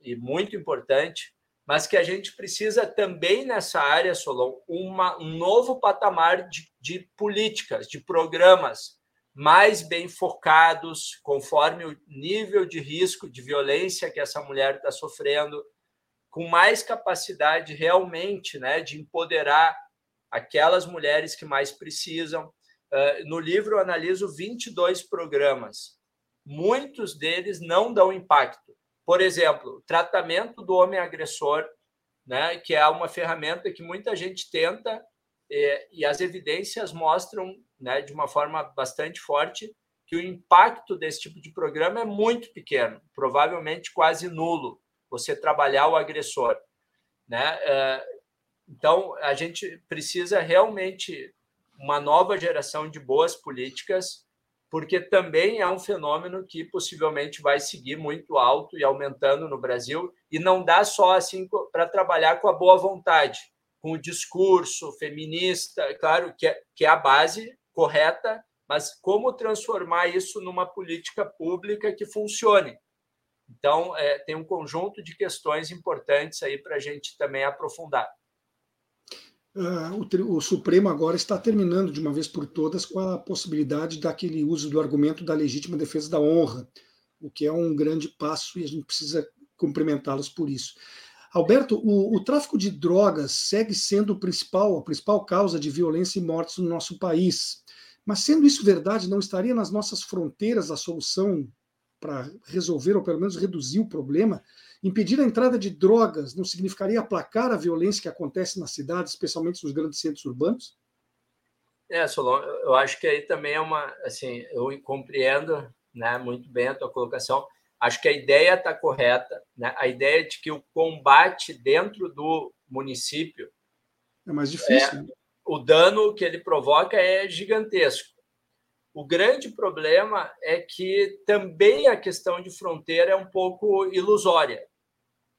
e muito importante, mas que a gente precisa também nessa área, Solon, uma, um novo patamar de, de políticas, de programas mais bem focados, conforme o nível de risco de violência que essa mulher está sofrendo, com mais capacidade realmente né, de empoderar aquelas mulheres que mais precisam. No livro, eu analiso 22 programas. Muitos deles não dão impacto. Por exemplo, tratamento do homem agressor, né, que é uma ferramenta que muita gente tenta e, e as evidências mostram, né, de uma forma bastante forte, que o impacto desse tipo de programa é muito pequeno, provavelmente quase nulo. Você trabalhar o agressor, né? Então a gente precisa realmente uma nova geração de boas políticas porque também é um fenômeno que possivelmente vai seguir muito alto e aumentando no Brasil, e não dá só assim para trabalhar com a boa vontade, com o discurso feminista, claro que é, que é a base correta, mas como transformar isso numa política pública que funcione. Então, é, tem um conjunto de questões importantes aí para a gente também aprofundar. Uh, o, o, Supremo agora está terminando de uma vez por todas com a possibilidade daquele uso do argumento da legítima defesa da honra, o que é um grande passo e a gente precisa cumprimentá-los por isso. Alberto, o, o, tráfico de drogas segue sendo o principal, a principal causa de violência e mortes no nosso país. Mas sendo isso verdade, não estaria nas nossas fronteiras a solução para resolver ou pelo menos reduzir o problema? Impedir a entrada de drogas não significaria aplacar a violência que acontece na cidade, especialmente nos grandes centros urbanos? É, Solon, eu acho que aí também é uma, assim, eu compreendo, né, muito bem a tua colocação. Acho que a ideia está correta, né? A ideia de que o combate dentro do município é mais difícil. É, né? O dano que ele provoca é gigantesco. O grande problema é que também a questão de fronteira é um pouco ilusória.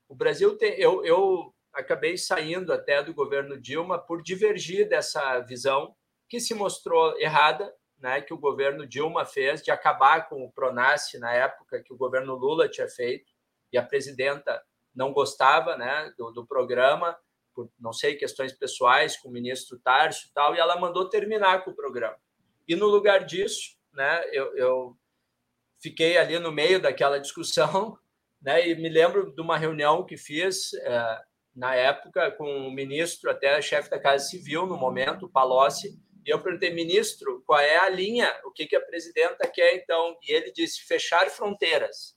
O Brasil tem. Eu, eu acabei saindo até do governo Dilma por divergir dessa visão que se mostrou errada, né, que o governo Dilma fez de acabar com o Pronace na época que o governo Lula tinha feito e a presidenta não gostava, né, do, do programa por não sei questões pessoais com o ministro Tarso e tal, e ela mandou terminar com o programa. E no lugar disso, né, eu, eu fiquei ali no meio daquela discussão, né, e me lembro de uma reunião que fiz é, na época com o ministro, até chefe da Casa Civil no momento, Palocci, e eu perguntei, ministro, qual é a linha? O que, que a presidenta quer, então? E ele disse, fechar fronteiras.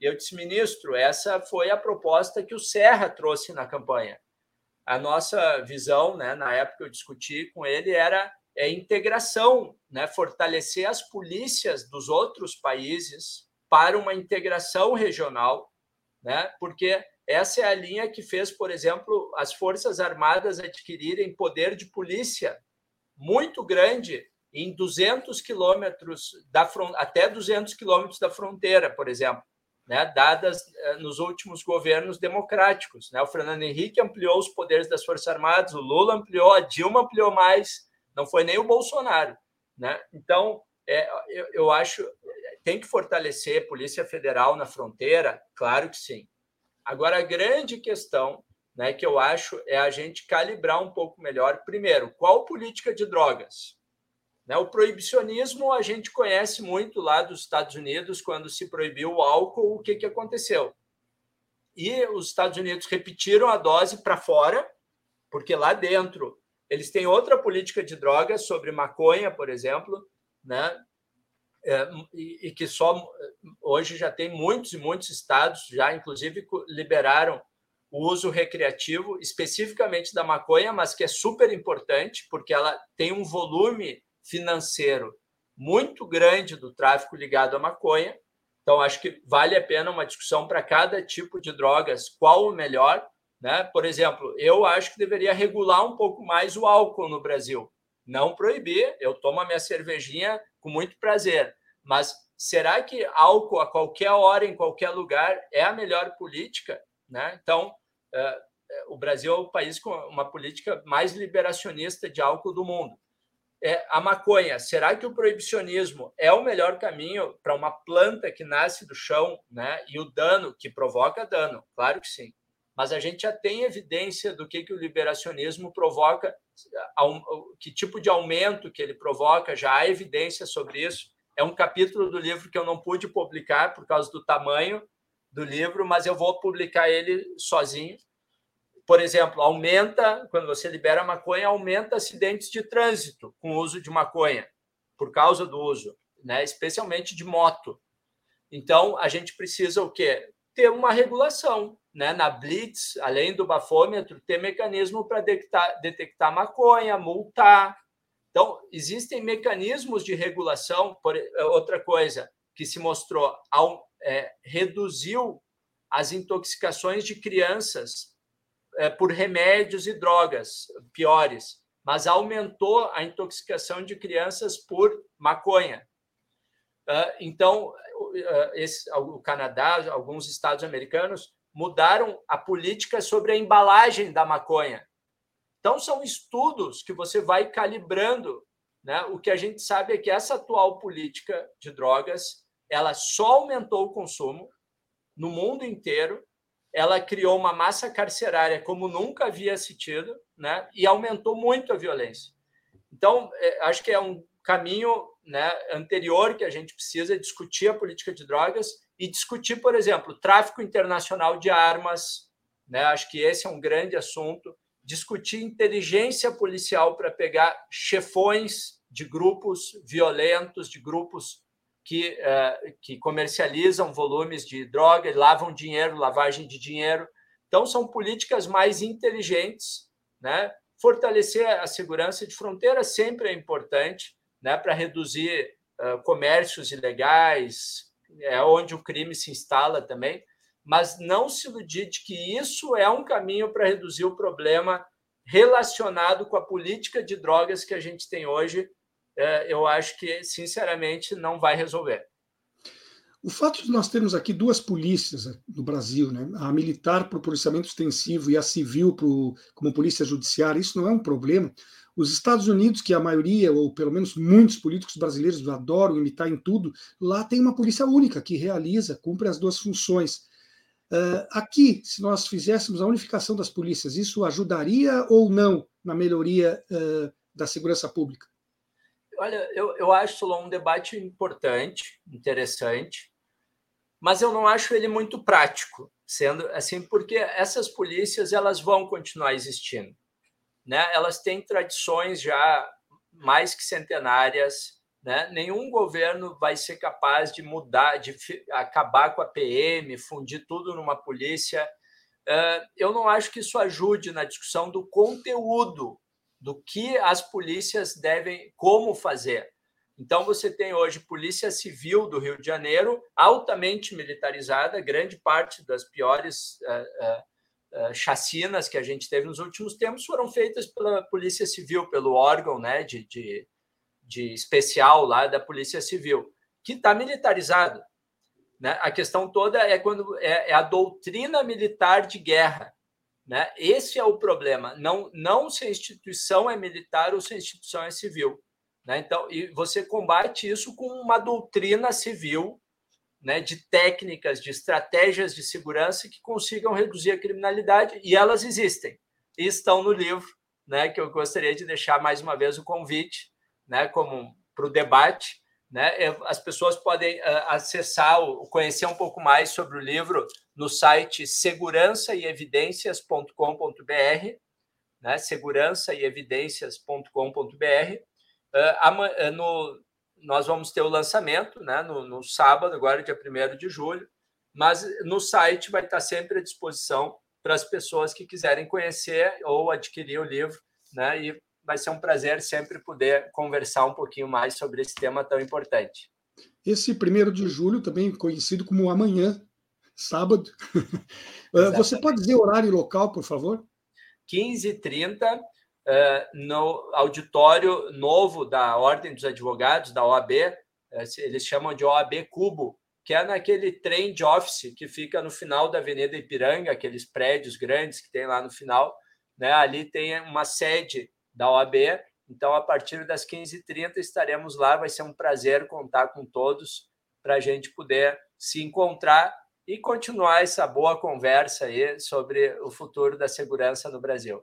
E eu disse, ministro, essa foi a proposta que o Serra trouxe na campanha. A nossa visão, né, na época eu discuti com ele, era é integração, né? fortalecer as polícias dos outros países para uma integração regional, né? porque essa é a linha que fez, por exemplo, as Forças Armadas adquirirem poder de polícia muito grande em 200 quilômetros da até 200 quilômetros da fronteira, por exemplo, né, dadas eh, nos últimos governos democráticos. Né? O Fernando Henrique ampliou os poderes das Forças Armadas, o Lula ampliou, a Dilma ampliou mais, não foi nem o Bolsonaro. Né? Então, é, eu, eu acho tem que fortalecer a Polícia Federal na fronteira, claro que sim. Agora, a grande questão né, que eu acho é a gente calibrar um pouco melhor, primeiro, qual política de drogas? Né, o proibicionismo a gente conhece muito lá dos Estados Unidos, quando se proibiu o álcool, o que, que aconteceu? E os Estados Unidos repetiram a dose para fora, porque lá dentro eles têm outra política de drogas sobre maconha, por exemplo, né? É, e, que só hoje já tem muitos e muitos estados já, inclusive, liberaram o uso recreativo, especificamente da maconha, mas que é super importante porque ela tem um volume financeiro muito grande do tráfico ligado à maconha. Então, acho que vale a pena uma discussão para cada tipo de drogas, qual o melhor. Né? Por exemplo, eu acho que deveria regular um pouco mais o álcool no Brasil. Não proibir, eu tomo a minha cervejinha com muito prazer, mas será que álcool a qualquer hora, em qualquer lugar, é a melhor política? Né? Então, uh, o Brasil é o país com uma política mais liberacionista de álcool do mundo. É, a maconha, será que o proibicionismo é o melhor caminho para uma planta que nasce do chão, né? E o dano que provoca dano? Claro que sim. Mas a gente já tem evidência do que, que o liberacionismo provoca, que tipo de aumento que ele provoca, já há evidência sobre isso. É um capítulo do livro que eu não pude publicar por causa do tamanho do livro, mas eu vou publicar ele sozinho por exemplo, aumenta, quando você libera maconha, aumenta acidentes de trânsito com o uso de maconha, por causa do uso, né? especialmente de moto. Então, a gente precisa o quê? Ter uma regulação. Né? Na Blitz, além do bafômetro, ter mecanismo para detectar, detectar maconha, multar. Então, existem mecanismos de regulação. Por, outra coisa que se mostrou, ao, é, reduziu as intoxicações de crianças é, por remédios e drogas piores, mas aumentou a intoxicação de crianças por maconha. Ah, então, ah, esse, o Canadá, alguns estados americanos mudaram a política sobre a embalagem da maconha. Então, são estudos que você vai calibrando. Né? O que a gente sabe é que essa atual política de drogas ela só aumentou o consumo no mundo inteiro ela criou uma massa carcerária como nunca havia se tido, né? E aumentou muito a violência. Então, é, acho que é um caminho né, anterior que a gente precisa discutir a política de drogas e discutir, por exemplo, tráfico internacional de armas. Né? Acho que esse é um grande assunto. Discutir inteligência policial para pegar chefões de grupos violentos, de grupos que, uh, que comercializam volumes de droga, lavam dinheiro, lavagem de dinheiro. Então, são políticas mais inteligentes. Né? Fortalecer a segurança de fronteira sempre é importante né? para reduzir uh, comércios ilegais, é onde o crime se instala também, mas não se iludir de que isso é um caminho para reduzir o problema relacionado com a política de drogas que a gente tem hoje eu acho que, sinceramente, não vai resolver. O fato de nós termos aqui duas polícias no Brasil, né? a militar para o policiamento extensivo e a civil pro, como polícia judiciária, isso não é um problema. Os Estados Unidos, que a maioria, ou pelo menos muitos políticos brasileiros adoram imitar em tudo, lá tem uma polícia única que realiza, cumpre as duas funções. Uh, aqui, se nós fizéssemos a unificação das polícias, isso ajudaria ou não na melhoria uh, da segurança pública? Olha, eu, eu acho, Solon, um debate importante, interessante, mas eu não acho ele muito prático, sendo assim, porque essas polícias elas vão continuar existindo. Né? Elas têm tradições já mais que centenárias, né? Nenhum governo vai ser capaz de mudar, de acabar com a PM, fundir tudo numa polícia. Eu não acho que isso ajude na discussão do conteúdo do que as polícias devem, como fazer. Então, você tem hoje Polícia Civil do Rio de Janeiro, altamente militarizada, grande parte das piores uh, uh, chacinas que a gente teve nos últimos tempos foram feitas pela Polícia Civil, pelo órgão né, de, de, de especial lá da Polícia Civil, que está militarizado. Né? A questão toda é quando é, é a doutrina militar de guerra. Né? Esse é o problema. Não, não se a instituição é militar ou se a instituição é civil. Né? Então, e você combate isso com uma doutrina civil, né, de técnicas, de estratégias de segurança que consigam reduzir a criminalidade, e elas existem. E estão no livro, né, que eu gostaria de deixar mais uma vez o convite né, como para o debate. Né? As pessoas podem uh, acessar, conhecer um pouco mais sobre o livro no site segurança e evidências.com.br, né? segurança e evidências.com.br. Uh, no, nós vamos ter o lançamento né? no, no sábado, agora dia 1 de julho, mas no site vai estar sempre à disposição para as pessoas que quiserem conhecer ou adquirir o livro né? e vai ser um prazer sempre poder conversar um pouquinho mais sobre esse tema tão importante. Esse primeiro de julho, também conhecido como amanhã, sábado. Eh, você pode dizer horário e local, por favor? 15h30, uh, eh, no auditório novo da Ordem dos Advogados, da OAB, uh, eles chamam de OAB Cubo, que é naquele trem de office que fica no final da Avenida Ipiranga, aqueles prédios grandes que tem lá no final. Né? Ali tem uma sede da OAB, então a partir das 15h30 estaremos lá. Vai ser um prazer contar com todos para a gente poder se encontrar e continuar essa boa conversa aí sobre o futuro da segurança no Brasil.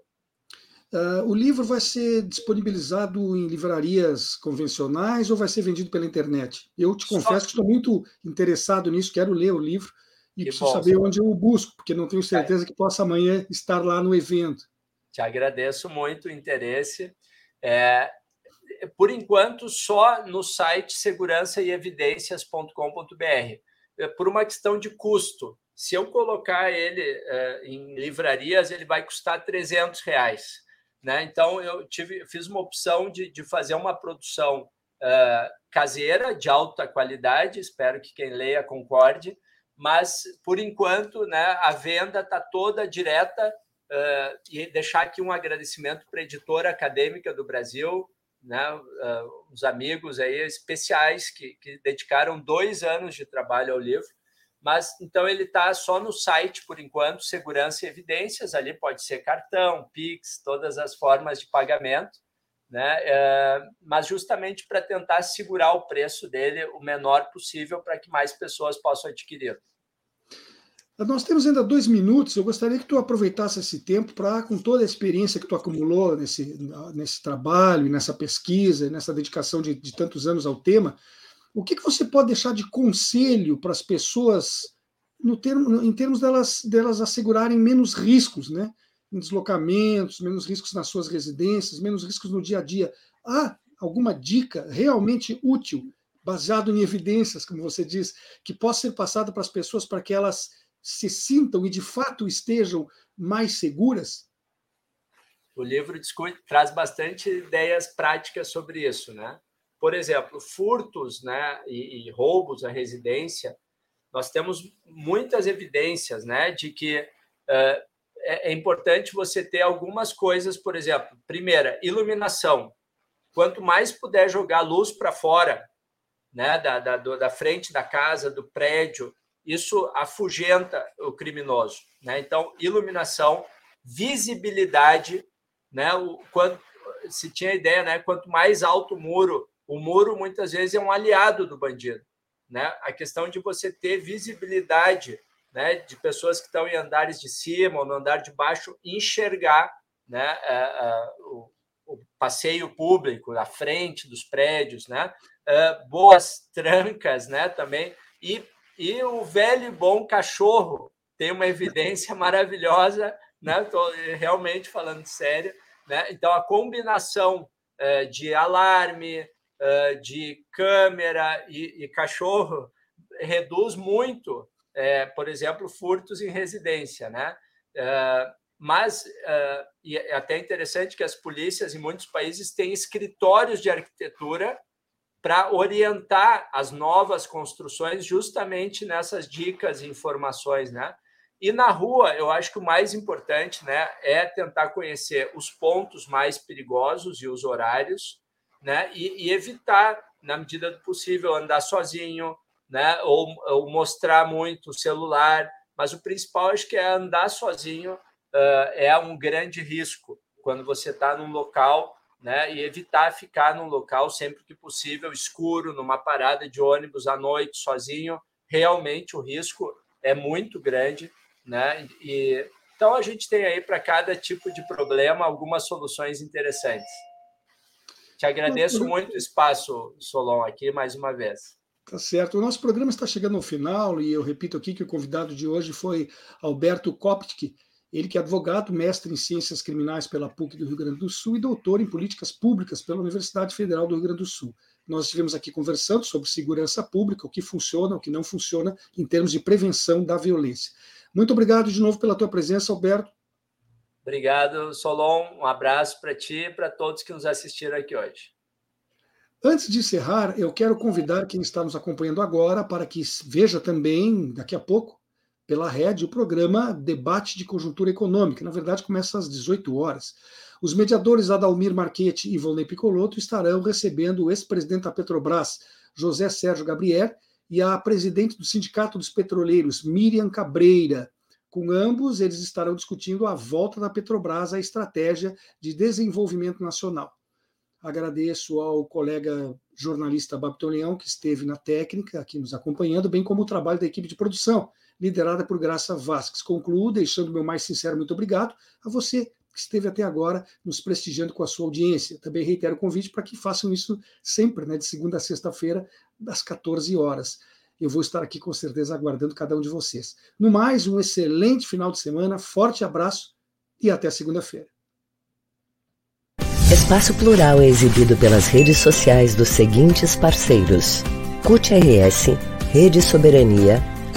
Uh, o livro vai ser disponibilizado em livrarias convencionais ou vai ser vendido pela internet? Eu te confesso Só... que estou muito interessado nisso, quero ler o livro e que preciso bom, saber onde eu busco, porque não tenho certeza que possa amanhã estar lá no evento. Te agradeço muito o interesse. É, por enquanto, só no site segurança e evidências.com.br, é, por uma questão de custo. Se eu colocar ele é, em livrarias, ele vai custar 300 reais. Né? Então, eu tive, fiz uma opção de, de fazer uma produção uh, caseira, de alta qualidade, espero que quem leia concorde, mas, por enquanto, né, a venda está toda direta. Uh, e deixar aqui um agradecimento para a editora acadêmica do Brasil, né, uh, os amigos aí especiais que, que dedicaram dois anos de trabalho ao livro mas então ele está só no site por enquanto, segurança e evidências, ali pode ser cartão, Pix, todas as formas de pagamento, né? É, mas justamente para tentar segurar o preço dele o menor possível para que mais pessoas possam adquirir. Nós temos ainda dois minutos. Eu gostaria que tu aproveitasse esse tempo para, com toda a experiência que tu acumulou nesse, nesse trabalho, nessa pesquisa, nessa dedicação de, de tantos anos ao tema, o que, que você pode deixar de conselho para as pessoas no termo, em termos delas, delas assegurarem menos riscos, né? Em deslocamentos, menos riscos nas suas residências, menos riscos no dia a dia. Há alguma dica realmente útil, baseado em evidências, como você diz, que possa ser passada para as pessoas para que elas se sintam e de fato estejam mais seguras? O livro discute, traz bastante ideias práticas sobre isso, né? Por exemplo, furtos né, e, e roubos à residência, nós temos muitas evidências né, de que uh, é, é importante você ter algumas coisas, por exemplo, primeira, iluminação. Quanto mais puder jogar luz para fora, né, da, da, da frente da casa, do prédio, isso afugenta o criminoso. Né? Então, iluminação, visibilidade, né? O, quando, se tinha ideia, né? Quanto mais alto o muro, o muro muitas vezes é um aliado do bandido, né? A questão de você ter visibilidade, né, de pessoas que estão em andares de cima ou no andar de baixo enxergar, né, é, é, o, o, passeio público à frente dos prédios, né? É, boas trancas, né, também e e o velho e bom cachorro tem uma evidência maravilhosa, né? Realmente falando sério, né? Então a combinação de alarme, de câmera e, e cachorro reduz muito, é, por exemplo, furtos em residência, né? mas e é até interessante que as polícias em muitos países têm escritórios de arquitetura para orientar as novas construções justamente nessas dicas e informações, né? E na rua, eu acho que o mais importante, né, é tentar conhecer os pontos mais perigosos e os horários, né? E, e, evitar, na medida do possível, andar sozinho, né? Ou, ou, mostrar muito o celular. Mas o principal, acho que é andar sozinho uh, é um grande risco quando você está num local, né? E evitar ficar num local sempre que possível escuro, numa parada de ônibus à noite sozinho. Realmente o risco é muito grande, né? E então a gente tem aí para cada tipo de problema algumas soluções interessantes. Te agradeço muito o espaço, Solon, aqui mais uma vez. Tá certo. O nosso programa está chegando ao final e eu repito aqui que o convidado de hoje foi Alberto Koptke, ele que é advogado, mestre em ciências criminais pela PUC do Rio Grande do Sul e doutor em políticas públicas pela Universidade Federal do Rio Grande do Sul. Nós estivemos aqui conversando sobre segurança pública, o que funciona, o que não funciona em termos de prevenção da violência. Muito obrigado de novo pela tua presença, Alberto. Obrigado, Solon. Um abraço para ti e para todos que nos assistiram aqui hoje. Antes de encerrar, eu quero convidar quem está nos acompanhando agora para que veja também, daqui a pouco, pela rede, o programa Debate de Conjuntura Econômica. Na verdade, começa às 18 horas. Os mediadores Adalmir Marchetti e Volney Picoloto estarão recebendo o ex-presidente da Petrobras, José Sérgio Gabriel, e a presidente do Sindicato dos Petroleiros, Miriam Cabreira. Com ambos, eles estarão discutindo a volta da Petrobras à estratégia de desenvolvimento nacional. Agradeço ao colega jornalista Babton Leão, que esteve na técnica aqui nos acompanhando, bem como o trabalho da equipe de produção, liderada por Graça Vasques. Concluo deixando meu mais sincero muito obrigado a você que esteve até agora nos prestigiando com a sua audiência. Também reitero o convite para que façam isso sempre, né, de segunda a sexta-feira, às 14 horas. Eu vou estar aqui com certeza aguardando cada um de vocês. No mais, um excelente final de semana, forte abraço e até segunda-feira. Espaço Plural é exibido pelas redes sociais dos seguintes parceiros: CUT RS, Rede Soberania,